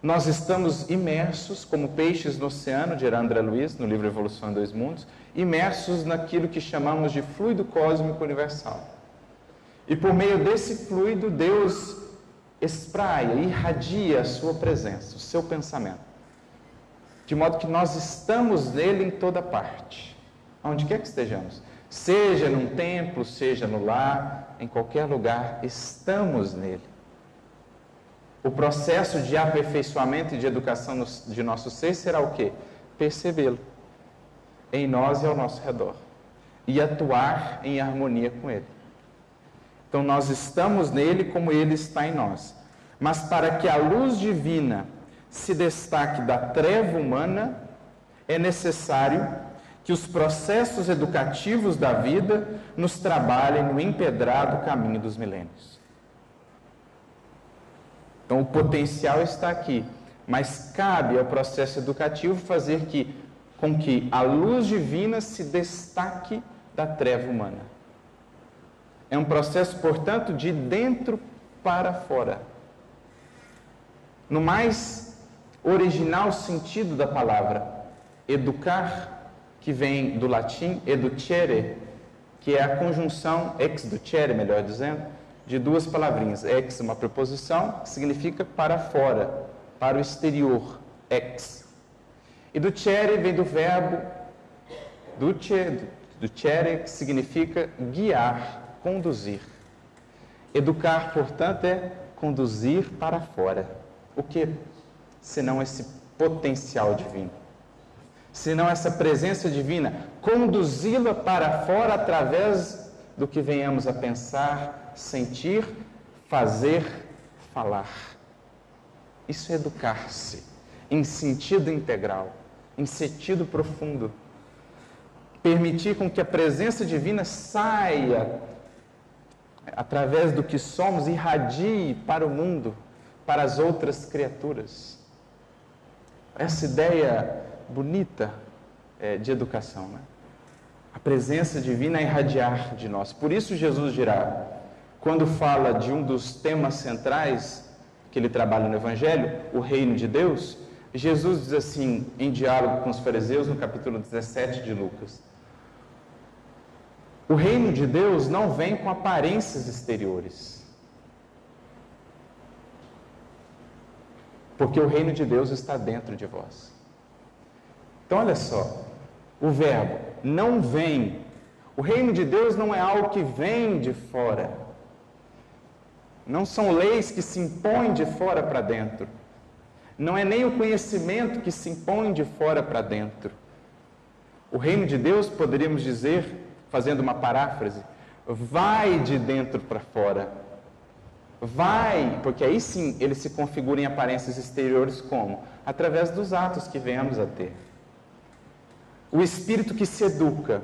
Nós estamos imersos, como peixes no oceano, dirá André Luiz, no livro Evolução em Dois Mundos, imersos naquilo que chamamos de fluido cósmico universal. E por meio desse fluido, Deus espraia, irradia a sua presença, o seu pensamento. De modo que nós estamos nele em toda parte, onde quer que estejamos. Seja num templo, seja no lar, em qualquer lugar, estamos nele. O processo de aperfeiçoamento e de educação de nosso ser será o quê? Percebê-lo em nós e ao nosso redor e atuar em harmonia com ele. Então nós estamos nele como ele está em nós. Mas para que a luz divina se destaque da treva humana, é necessário que os processos educativos da vida nos trabalhem no empedrado caminho dos milênios. Então, o potencial está aqui, mas cabe ao processo educativo fazer que, com que a luz divina se destaque da treva humana. É um processo, portanto, de dentro para fora. No mais original sentido da palavra, educar que vem do latim educere, que é a conjunção ex ducere, melhor dizendo, de duas palavrinhas. Ex, uma preposição, que significa para fora, para o exterior, ex. E ducere vem do verbo duce, ducere, que significa guiar, conduzir. Educar, portanto, é conduzir para fora. O que? Senão esse potencial divino senão essa presença divina, conduzi-la para fora através do que venhamos a pensar, sentir, fazer, falar. Isso é educar-se em sentido integral, em sentido profundo. Permitir com que a presença divina saia através do que somos, irradie para o mundo, para as outras criaturas. Essa ideia bonita é, de educação. Né? A presença divina irradiar de nós. Por isso, Jesus dirá, quando fala de um dos temas centrais que ele trabalha no Evangelho, o reino de Deus, Jesus diz assim, em diálogo com os fariseus, no capítulo 17 de Lucas: O reino de Deus não vem com aparências exteriores. Porque o reino de Deus está dentro de vós. Então, olha só, o verbo não vem. O reino de Deus não é algo que vem de fora. Não são leis que se impõem de fora para dentro. Não é nem o conhecimento que se impõe de fora para dentro. O reino de Deus, poderíamos dizer, fazendo uma paráfrase, vai de dentro para fora. Vai, porque aí sim ele se configura em aparências exteriores como? Através dos atos que venhamos a ter o espírito que se educa,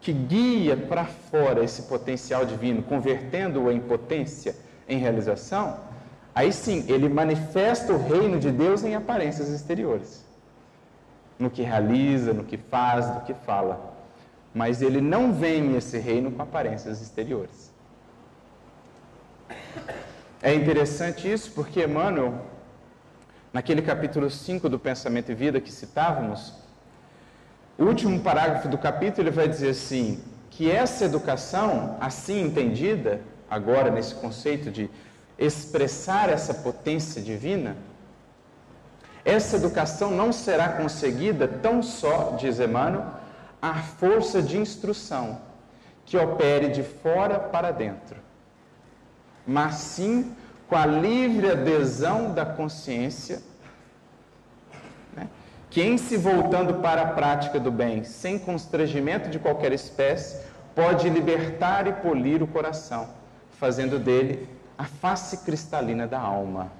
que guia para fora esse potencial divino, convertendo-o em potência, em realização, aí sim, ele manifesta o reino de Deus em aparências exteriores. No que realiza, no que faz, no que fala. Mas ele não vem esse reino com aparências exteriores. É interessante isso porque Emmanuel, naquele capítulo 5 do Pensamento e Vida que citávamos, o último parágrafo do capítulo ele vai dizer assim: que essa educação, assim entendida, agora nesse conceito de expressar essa potência divina, essa educação não será conseguida tão só, diz Emmanuel, à força de instrução que opere de fora para dentro, mas sim com a livre adesão da consciência que, em se voltando para a prática do bem, sem constrangimento de qualquer espécie, pode libertar e polir o coração, fazendo dele a face cristalina da alma,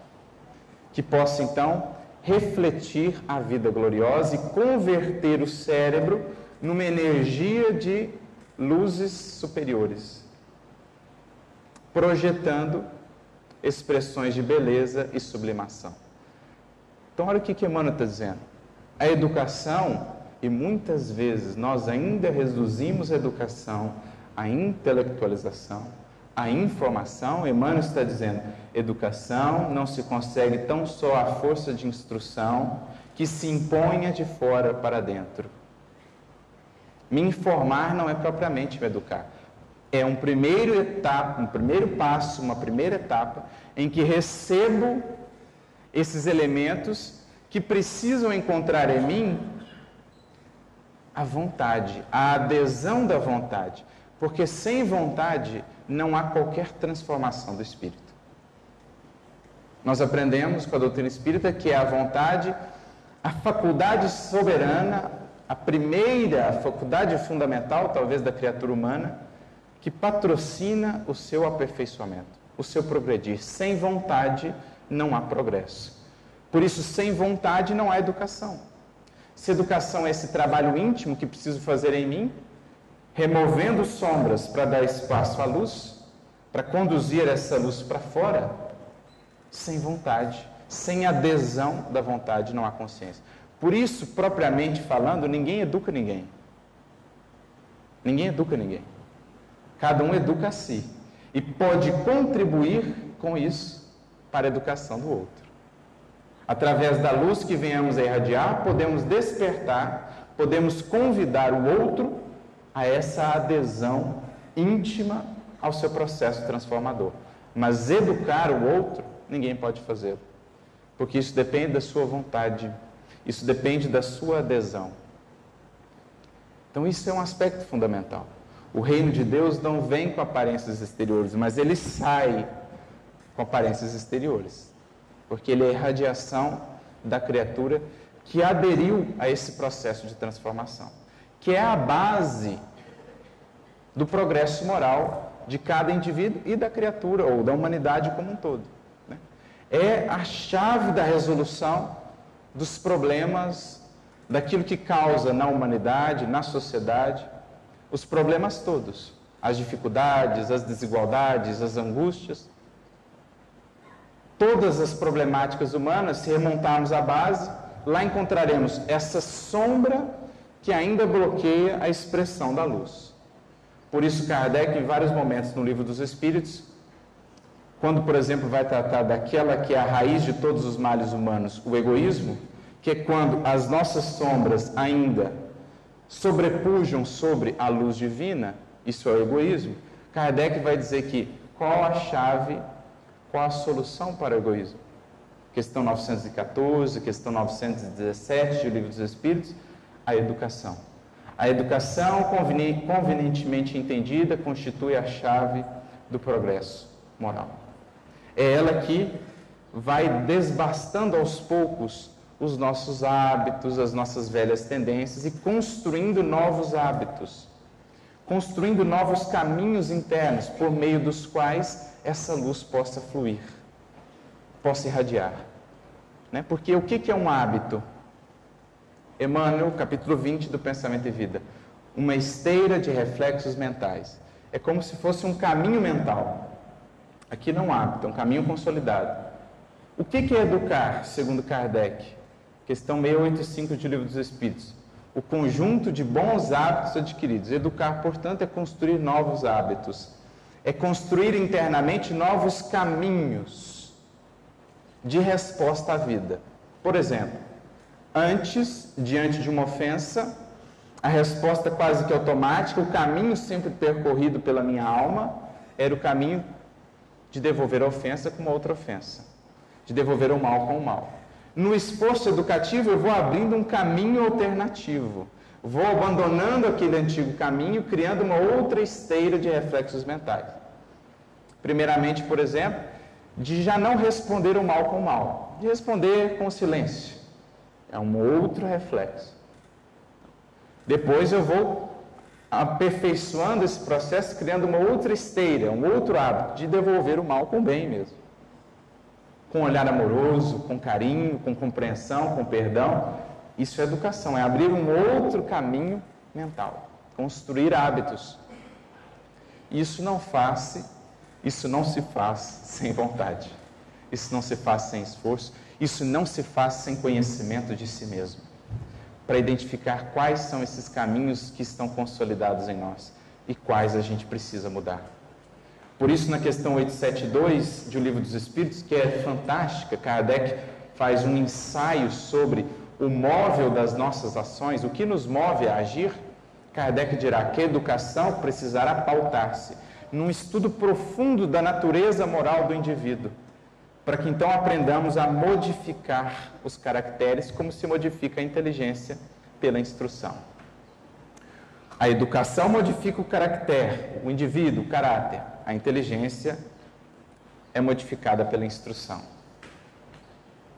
que possa então refletir a vida gloriosa e converter o cérebro numa energia de luzes superiores, projetando expressões de beleza e sublimação. Então, olha o que, que Emmanuel está dizendo. A educação, e muitas vezes nós ainda reduzimos a educação à intelectualização, à informação. Emmanuel está dizendo: educação não se consegue tão só à força de instrução que se imponha de fora para dentro. Me informar não é propriamente me educar. É um primeiro etapa, um primeiro passo, uma primeira etapa em que recebo esses elementos que precisam encontrar em mim a vontade, a adesão da vontade, porque sem vontade não há qualquer transformação do espírito. Nós aprendemos com a doutrina espírita que é a vontade, a faculdade soberana, a primeira, a faculdade fundamental, talvez, da criatura humana, que patrocina o seu aperfeiçoamento, o seu progredir. Sem vontade não há progresso. Por isso, sem vontade não há educação. Se educação é esse trabalho íntimo que preciso fazer em mim, removendo sombras para dar espaço à luz, para conduzir essa luz para fora, sem vontade, sem adesão da vontade, não há consciência. Por isso, propriamente falando, ninguém educa ninguém. Ninguém educa ninguém. Cada um educa a si e pode contribuir com isso para a educação do outro. Através da luz que venhamos a irradiar, podemos despertar podemos convidar o outro a essa adesão íntima ao seu processo transformador. Mas educar o outro, ninguém pode fazer, porque isso depende da sua vontade, isso depende da sua adesão. Então, isso é um aspecto fundamental. O reino de Deus não vem com aparências exteriores, mas ele sai com aparências exteriores, porque ele é a irradiação da criatura que aderiu a esse processo de transformação, que é a base do progresso moral de cada indivíduo e da criatura ou da humanidade como um todo. Né? É a chave da resolução dos problemas, daquilo que causa na humanidade, na sociedade, os problemas todos, as dificuldades, as desigualdades, as angústias. Todas as problemáticas humanas, se remontarmos à base, lá encontraremos essa sombra que ainda bloqueia a expressão da luz. Por isso, Kardec, em vários momentos no Livro dos Espíritos, quando, por exemplo, vai tratar daquela que é a raiz de todos os males humanos, o egoísmo, que é quando as nossas sombras ainda sobrepujam sobre a luz divina, isso é o egoísmo. Kardec vai dizer que qual a chave, qual a solução para o egoísmo? questão 914, questão 917 do Livro dos Espíritos, a educação. A educação, convenientemente entendida, constitui a chave do progresso moral. É ela que vai desbastando aos poucos os nossos hábitos, as nossas velhas tendências e construindo novos hábitos, construindo novos caminhos internos por meio dos quais essa luz possa fluir possa irradiar. Né? Porque o que é um hábito? Emmanuel, capítulo 20 do Pensamento e Vida. Uma esteira de reflexos mentais. É como se fosse um caminho mental. Aqui não hábito, é um caminho consolidado. O que é educar, segundo Kardec? Questão 685 de Livro dos Espíritos. O conjunto de bons hábitos adquiridos. Educar, portanto, é construir novos hábitos. É construir internamente novos caminhos de resposta à vida. Por exemplo, antes, diante de uma ofensa, a resposta quase que automática, o caminho sempre percorrido pela minha alma, era o caminho de devolver a ofensa com uma outra ofensa, de devolver o mal com o mal. No esforço educativo, eu vou abrindo um caminho alternativo, vou abandonando aquele antigo caminho, criando uma outra esteira de reflexos mentais. Primeiramente, por exemplo, de já não responder o mal com o mal, de responder com silêncio. É um outro reflexo. Depois eu vou aperfeiçoando esse processo, criando uma outra esteira, um outro hábito de devolver o mal com o bem mesmo. Com olhar amoroso, com carinho, com compreensão, com perdão. Isso é educação, é abrir um outro caminho mental, construir hábitos. Isso não faz isso não se faz sem vontade. Isso não se faz sem esforço. Isso não se faz sem conhecimento de si mesmo. Para identificar quais são esses caminhos que estão consolidados em nós e quais a gente precisa mudar. Por isso, na questão 872 de O Livro dos Espíritos, que é fantástica, Kardec faz um ensaio sobre o móvel das nossas ações, o que nos move a agir. Kardec dirá que a educação precisará pautar-se num estudo profundo da natureza moral do indivíduo, para que então aprendamos a modificar os caracteres como se modifica a inteligência pela instrução. A educação modifica o caráter, o indivíduo, o caráter. A inteligência é modificada pela instrução.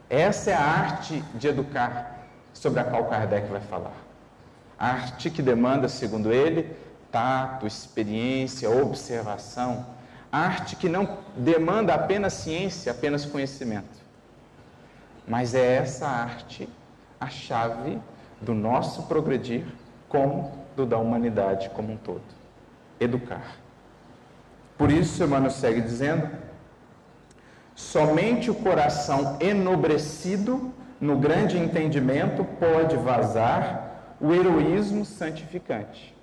Essa é a arte de educar sobre a qual Kardec vai falar. A arte que demanda, segundo ele, tato, experiência, observação, arte que não demanda apenas ciência, apenas conhecimento. Mas é essa arte a chave do nosso progredir como do da humanidade como um todo. Educar. Por isso, Emmanuel segue dizendo: somente o coração enobrecido no grande entendimento pode vazar o heroísmo santificante.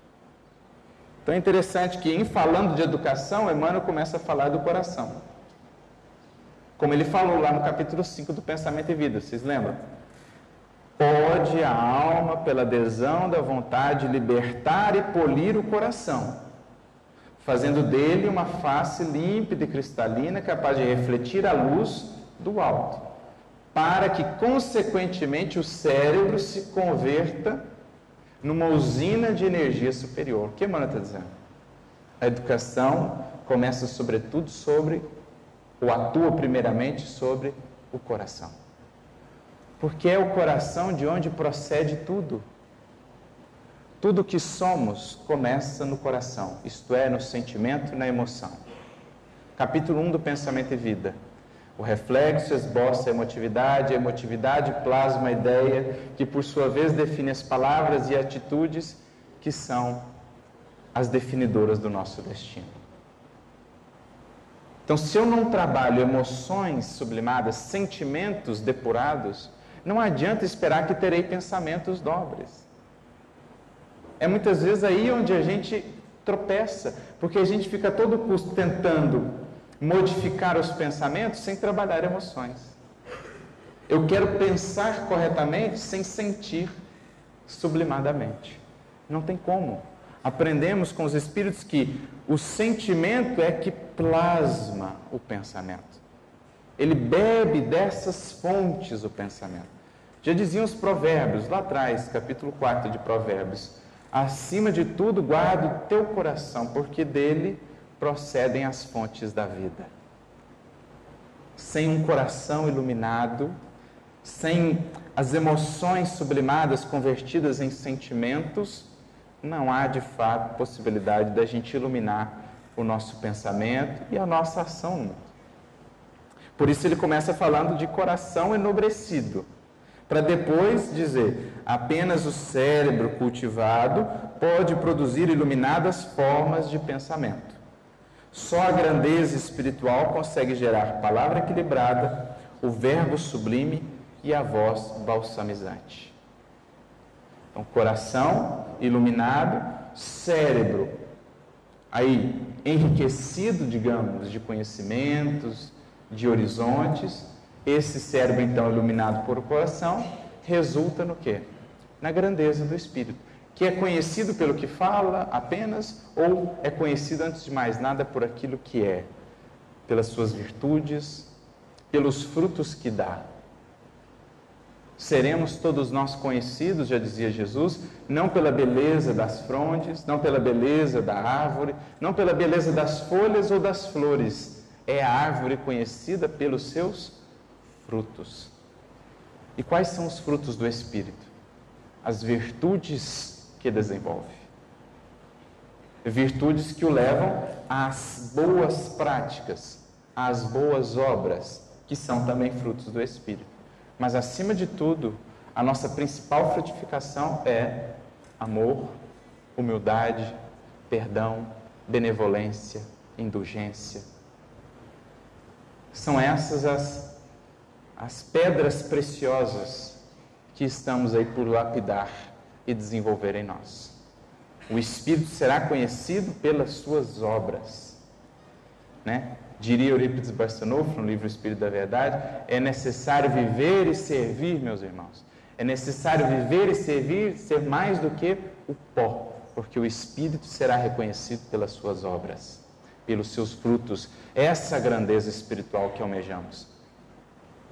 Então é interessante que, em falando de educação, Emmanuel começa a falar do coração. Como ele falou lá no capítulo 5 do Pensamento e Vida, vocês lembram? pode a alma, pela adesão da vontade, libertar e polir o coração, fazendo dele uma face límpida e cristalina, capaz de refletir a luz do alto, para que, consequentemente, o cérebro se converta numa usina de energia superior. O que Emmanuel está dizendo? A educação começa, sobretudo, sobre, ou atua primeiramente sobre o coração. Porque é o coração de onde procede tudo. Tudo que somos começa no coração, isto é, no sentimento e na emoção. Capítulo 1 do Pensamento e Vida. O reflexo esboça a emotividade, a emotividade plasma a ideia, que por sua vez define as palavras e atitudes que são as definidoras do nosso destino. Então, se eu não trabalho emoções sublimadas, sentimentos depurados, não adianta esperar que terei pensamentos nobres. É muitas vezes aí onde a gente tropeça, porque a gente fica a todo custo tentando modificar os pensamentos sem trabalhar emoções. Eu quero pensar corretamente sem sentir sublimadamente. Não tem como. Aprendemos com os espíritos que o sentimento é que plasma o pensamento. Ele bebe dessas fontes o pensamento. Já diziam os provérbios, lá atrás, capítulo 4 de Provérbios: acima de tudo, guarde o teu coração, porque dele procedem as fontes da vida. Sem um coração iluminado, sem as emoções sublimadas convertidas em sentimentos, não há de fato possibilidade da gente iluminar o nosso pensamento e a nossa ação no mundo. Por isso ele começa falando de coração enobrecido, para depois dizer: apenas o cérebro cultivado pode produzir iluminadas formas de pensamento. Só a grandeza espiritual consegue gerar palavra equilibrada, o verbo sublime e a voz balsamizante. Então, coração iluminado, cérebro aí enriquecido, digamos, de conhecimentos, de horizontes. Esse cérebro então iluminado por coração resulta no quê? Na grandeza do espírito, que é conhecido pelo que fala apenas ou é conhecido antes de mais nada por aquilo que é, pelas suas virtudes, pelos frutos que dá. Seremos todos nós conhecidos, já dizia Jesus, não pela beleza das frondes, não pela beleza da árvore, não pela beleza das folhas ou das flores. É a árvore conhecida pelos seus frutos. E quais são os frutos do Espírito? As virtudes que desenvolve. Virtudes que o levam às boas práticas, às boas obras, que são também frutos do Espírito. Mas acima de tudo, a nossa principal frutificação é amor, humildade, perdão, benevolência, indulgência. São essas as, as pedras preciosas que estamos aí por lapidar e desenvolver em nós. O Espírito será conhecido pelas suas obras. Né? Diria Eurípides Barçanufo, no livro Espírito da Verdade, é necessário viver e servir, meus irmãos. É necessário viver e servir, ser mais do que o pó, porque o Espírito será reconhecido pelas suas obras, pelos seus frutos. Essa grandeza espiritual que almejamos.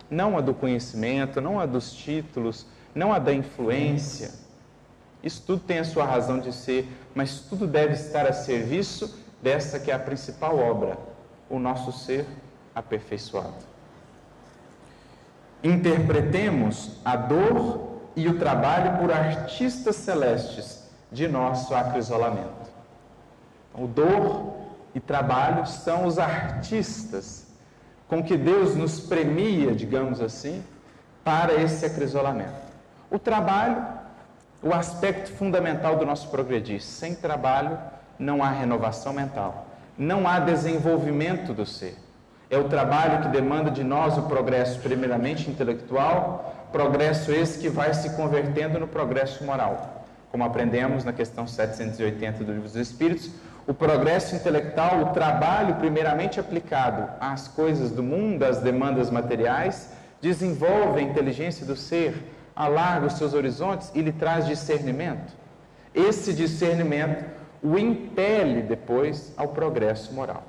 Não a do conhecimento, não a dos títulos, não a da influência. Isso tudo tem a sua razão de ser, mas tudo deve estar a serviço dessa que é a principal obra, o nosso ser aperfeiçoado. Interpretemos a dor e o trabalho por artistas celestes de nosso acrisolamento. O dor e trabalho são os artistas com que Deus nos premia, digamos assim, para esse acrisolamento. O trabalho, o aspecto fundamental do nosso progredir. Sem trabalho não há renovação mental não há desenvolvimento do ser. É o trabalho que demanda de nós o progresso, primeiramente intelectual, progresso esse que vai se convertendo no progresso moral. Como aprendemos na questão 780 do Livro dos Espíritos, o progresso intelectual, o trabalho primeiramente aplicado às coisas do mundo, às demandas materiais, desenvolve a inteligência do ser alarga os seus horizontes e lhe traz discernimento. Esse discernimento o impele depois ao progresso moral.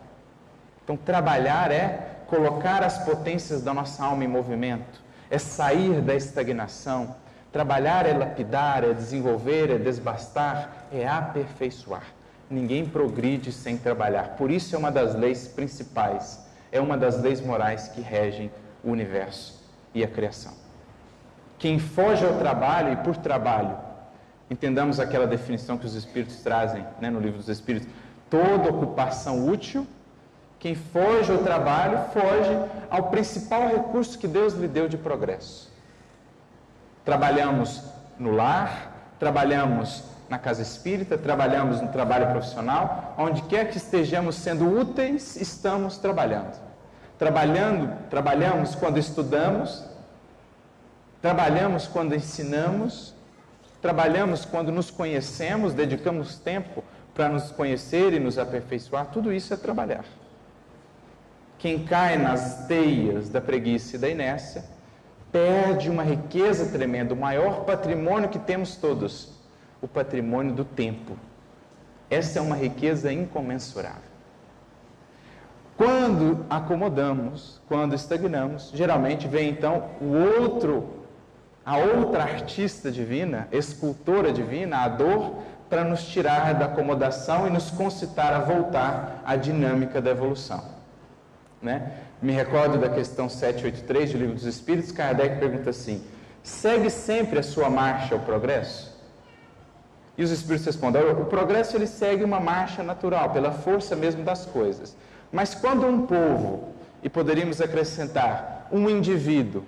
Então, trabalhar é colocar as potências da nossa alma em movimento, é sair da estagnação. Trabalhar é lapidar, é desenvolver, é desbastar, é aperfeiçoar. Ninguém progride sem trabalhar. Por isso é uma das leis principais, é uma das leis morais que regem o universo e a criação. Quem foge ao trabalho e por trabalho, entendamos aquela definição que os Espíritos trazem né, no livro dos Espíritos: toda ocupação útil quem foge ao trabalho, foge ao principal recurso que Deus lhe deu de progresso. Trabalhamos no lar, trabalhamos na casa espírita, trabalhamos no trabalho profissional, onde quer que estejamos sendo úteis, estamos trabalhando. Trabalhando, trabalhamos quando estudamos, trabalhamos quando ensinamos, trabalhamos quando nos conhecemos, dedicamos tempo para nos conhecer e nos aperfeiçoar, tudo isso é trabalhar. Quem cai nas teias da preguiça e da inércia perde uma riqueza tremenda, o maior patrimônio que temos todos, o patrimônio do tempo. Essa é uma riqueza incomensurável. Quando acomodamos, quando estagnamos, geralmente vem então o outro, a outra artista divina, escultora divina, a dor, para nos tirar da acomodação e nos concitar a voltar à dinâmica da evolução. Né? Me recordo da questão 783 do Livro dos Espíritos, Kardec pergunta assim: segue sempre a sua marcha ao progresso? E os Espíritos respondem: o progresso ele segue uma marcha natural, pela força mesmo das coisas. Mas quando um povo, e poderíamos acrescentar, um indivíduo,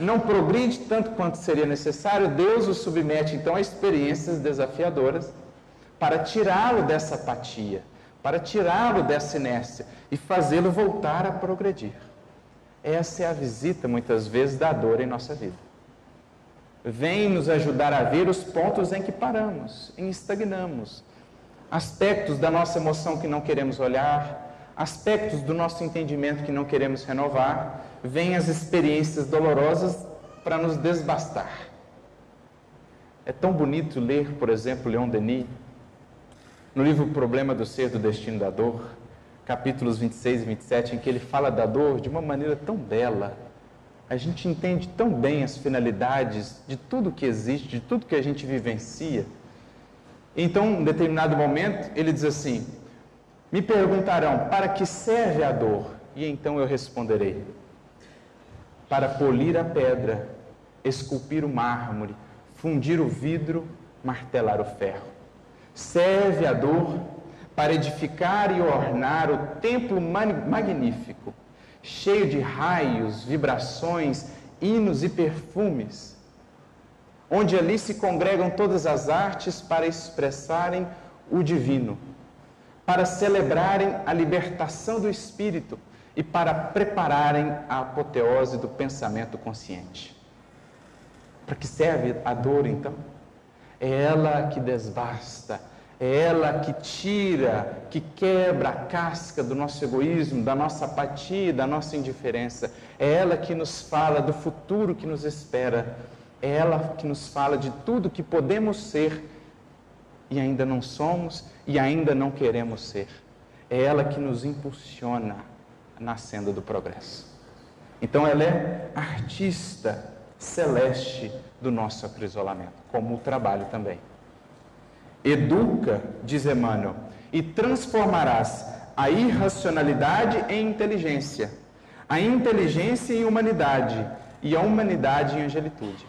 não progride tanto quanto seria necessário, Deus o submete então a experiências desafiadoras para tirá-lo dessa apatia, para tirá-lo dessa inércia e fazê-lo voltar a progredir. Essa é a visita, muitas vezes, da dor em nossa vida. Vem nos ajudar a ver os pontos em que paramos, em estagnamos, aspectos da nossa emoção que não queremos olhar, aspectos do nosso entendimento que não queremos renovar. Vêm as experiências dolorosas para nos desbastar. É tão bonito ler, por exemplo, Leon Denis, no livro Problema do Ser, do Destino da Dor, capítulos 26 e 27, em que ele fala da dor de uma maneira tão bela. A gente entende tão bem as finalidades de tudo que existe, de tudo que a gente vivencia. Então, em determinado momento, ele diz assim: Me perguntarão, para que serve a dor? E então eu responderei: Para polir a pedra, esculpir o mármore, fundir o vidro, martelar o ferro. Serve a dor para edificar e ornar o templo magnífico, cheio de raios, vibrações, hinos e perfumes, onde ali se congregam todas as artes para expressarem o divino, para celebrarem a libertação do espírito e para prepararem a apoteose do pensamento consciente. Para que serve a dor então? É ela que desbasta, é ela que tira, que quebra a casca do nosso egoísmo, da nossa apatia, da nossa indiferença. É ela que nos fala do futuro que nos espera. É ela que nos fala de tudo que podemos ser e ainda não somos e ainda não queremos ser. É ela que nos impulsiona na senda do progresso. Então ela é artista celeste do nosso aprisionamento, como o trabalho também. Educa, diz Emmanuel, e transformarás a irracionalidade em inteligência, a inteligência em humanidade e a humanidade em angelitude.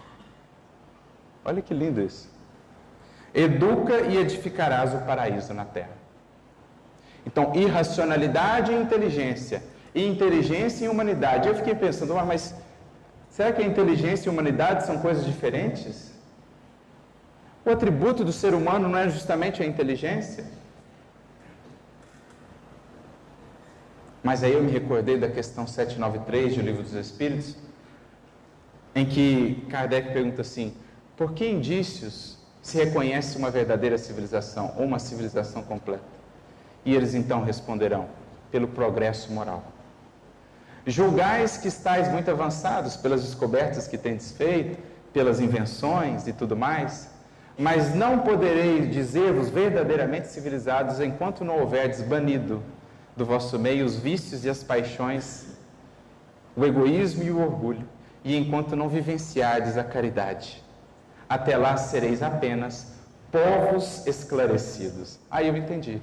Olha que lindo isso. Educa e edificarás o paraíso na terra. Então, irracionalidade e inteligência, e inteligência e humanidade. Eu fiquei pensando, mas será que a inteligência e a humanidade são coisas diferentes? O atributo do ser humano não é justamente a inteligência? Mas aí eu me recordei da questão 793 do Livro dos Espíritos, em que Kardec pergunta assim: por que indícios se reconhece uma verdadeira civilização ou uma civilização completa? E eles então responderão: pelo progresso moral. Julgais que estáis muito avançados pelas descobertas que tendes feito, pelas invenções e tudo mais, mas não podereis dizer-vos verdadeiramente civilizados enquanto não houverdes banido do vosso meio os vícios e as paixões, o egoísmo e o orgulho, e enquanto não vivenciardes a caridade. Até lá sereis apenas povos esclarecidos. Aí eu entendi.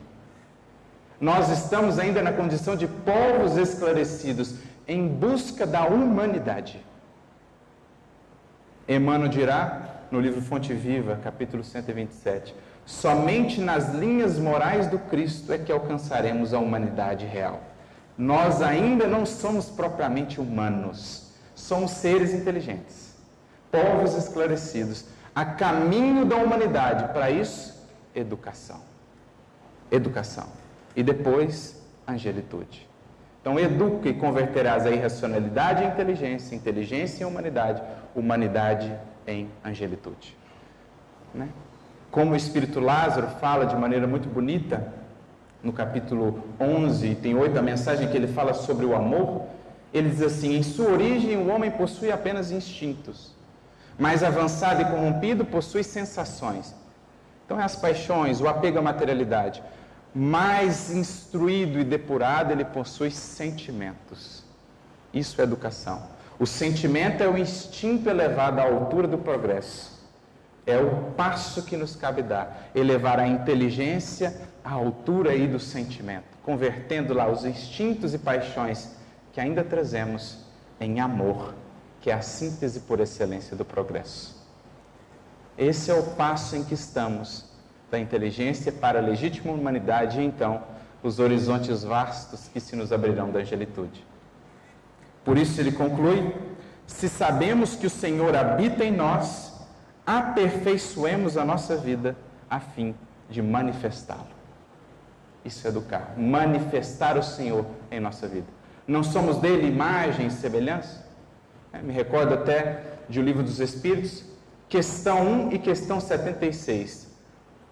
Nós estamos ainda na condição de povos esclarecidos, em busca da humanidade. Emmanuel dirá no livro Fonte Viva, capítulo 127, somente nas linhas morais do Cristo é que alcançaremos a humanidade real. Nós ainda não somos propriamente humanos, somos seres inteligentes, povos esclarecidos, a caminho da humanidade. Para isso, educação. Educação. E depois, angelitude. Então, educa e converterás a irracionalidade em inteligência, inteligência em humanidade, humanidade em angelitude. Né? Como o Espírito Lázaro fala de maneira muito bonita, no capítulo 11, tem oito a mensagem que ele fala sobre o amor, ele diz assim: em sua origem o homem possui apenas instintos, mais avançado e corrompido possui sensações. Então, é as paixões, o apego à materialidade. Mais instruído e depurado, ele possui sentimentos. Isso é educação. O sentimento é o instinto elevado à altura do progresso. É o passo que nos cabe dar, elevar a inteligência à altura aí do sentimento, convertendo lá os instintos e paixões que ainda trazemos em amor, que é a síntese por excelência do progresso. Esse é o passo em que estamos da inteligência para a legítima humanidade e então os horizontes vastos que se nos abrirão da angelitude. Por isso ele conclui: se sabemos que o Senhor habita em nós, aperfeiçoemos a nossa vida a fim de manifestá-lo. Isso é educar, manifestar o Senhor em nossa vida. Não somos dele imagem e semelhança? É, me recordo até de O Livro dos Espíritos, questão 1 e questão 76.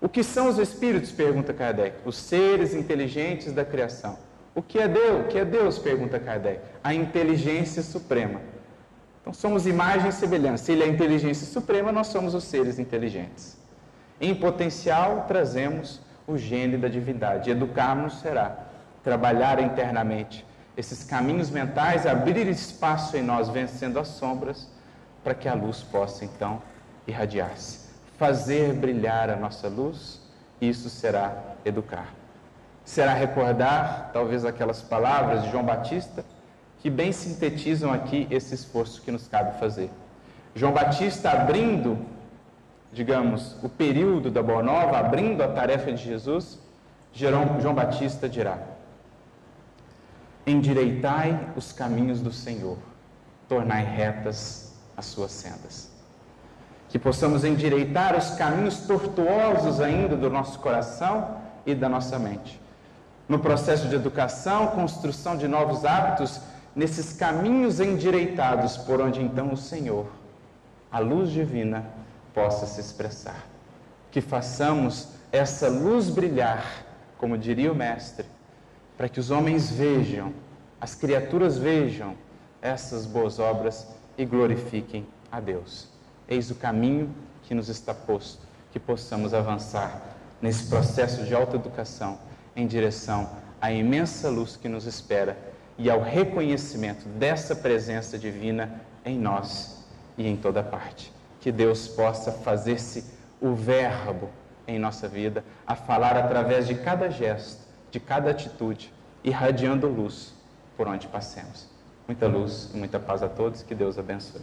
O que são os espíritos? pergunta Kardec. Os seres inteligentes da criação. O que é Deus? O que é Deus? pergunta Kardec. A inteligência suprema. Então somos imagem e semelhança. Ele é a inteligência suprema, nós somos os seres inteligentes. Em potencial, trazemos o gênio da divindade. Educar-nos será trabalhar internamente esses caminhos mentais, abrir espaço em nós, vencendo as sombras, para que a luz possa então irradiar-se. Fazer brilhar a nossa luz, isso será educar será recordar talvez aquelas palavras de João Batista que bem sintetizam aqui esse esforço que nos cabe fazer. João Batista abrindo, digamos, o período da Boa Nova, abrindo a tarefa de Jesus, João Batista dirá: Endireitai os caminhos do Senhor, tornai retas as suas sendas. Que possamos endireitar os caminhos tortuosos ainda do nosso coração e da nossa mente no processo de educação, construção de novos hábitos, nesses caminhos endireitados por onde então o Senhor, a luz divina, possa se expressar. Que façamos essa luz brilhar, como diria o Mestre, para que os homens vejam, as criaturas vejam essas boas obras e glorifiquem a Deus. Eis o caminho que nos está posto, que possamos avançar nesse processo de autoeducação em direção à imensa luz que nos espera e ao reconhecimento dessa presença divina em nós e em toda parte. Que Deus possa fazer-se o Verbo em nossa vida, a falar através de cada gesto, de cada atitude, irradiando luz por onde passemos. Muita luz e muita paz a todos, que Deus abençoe.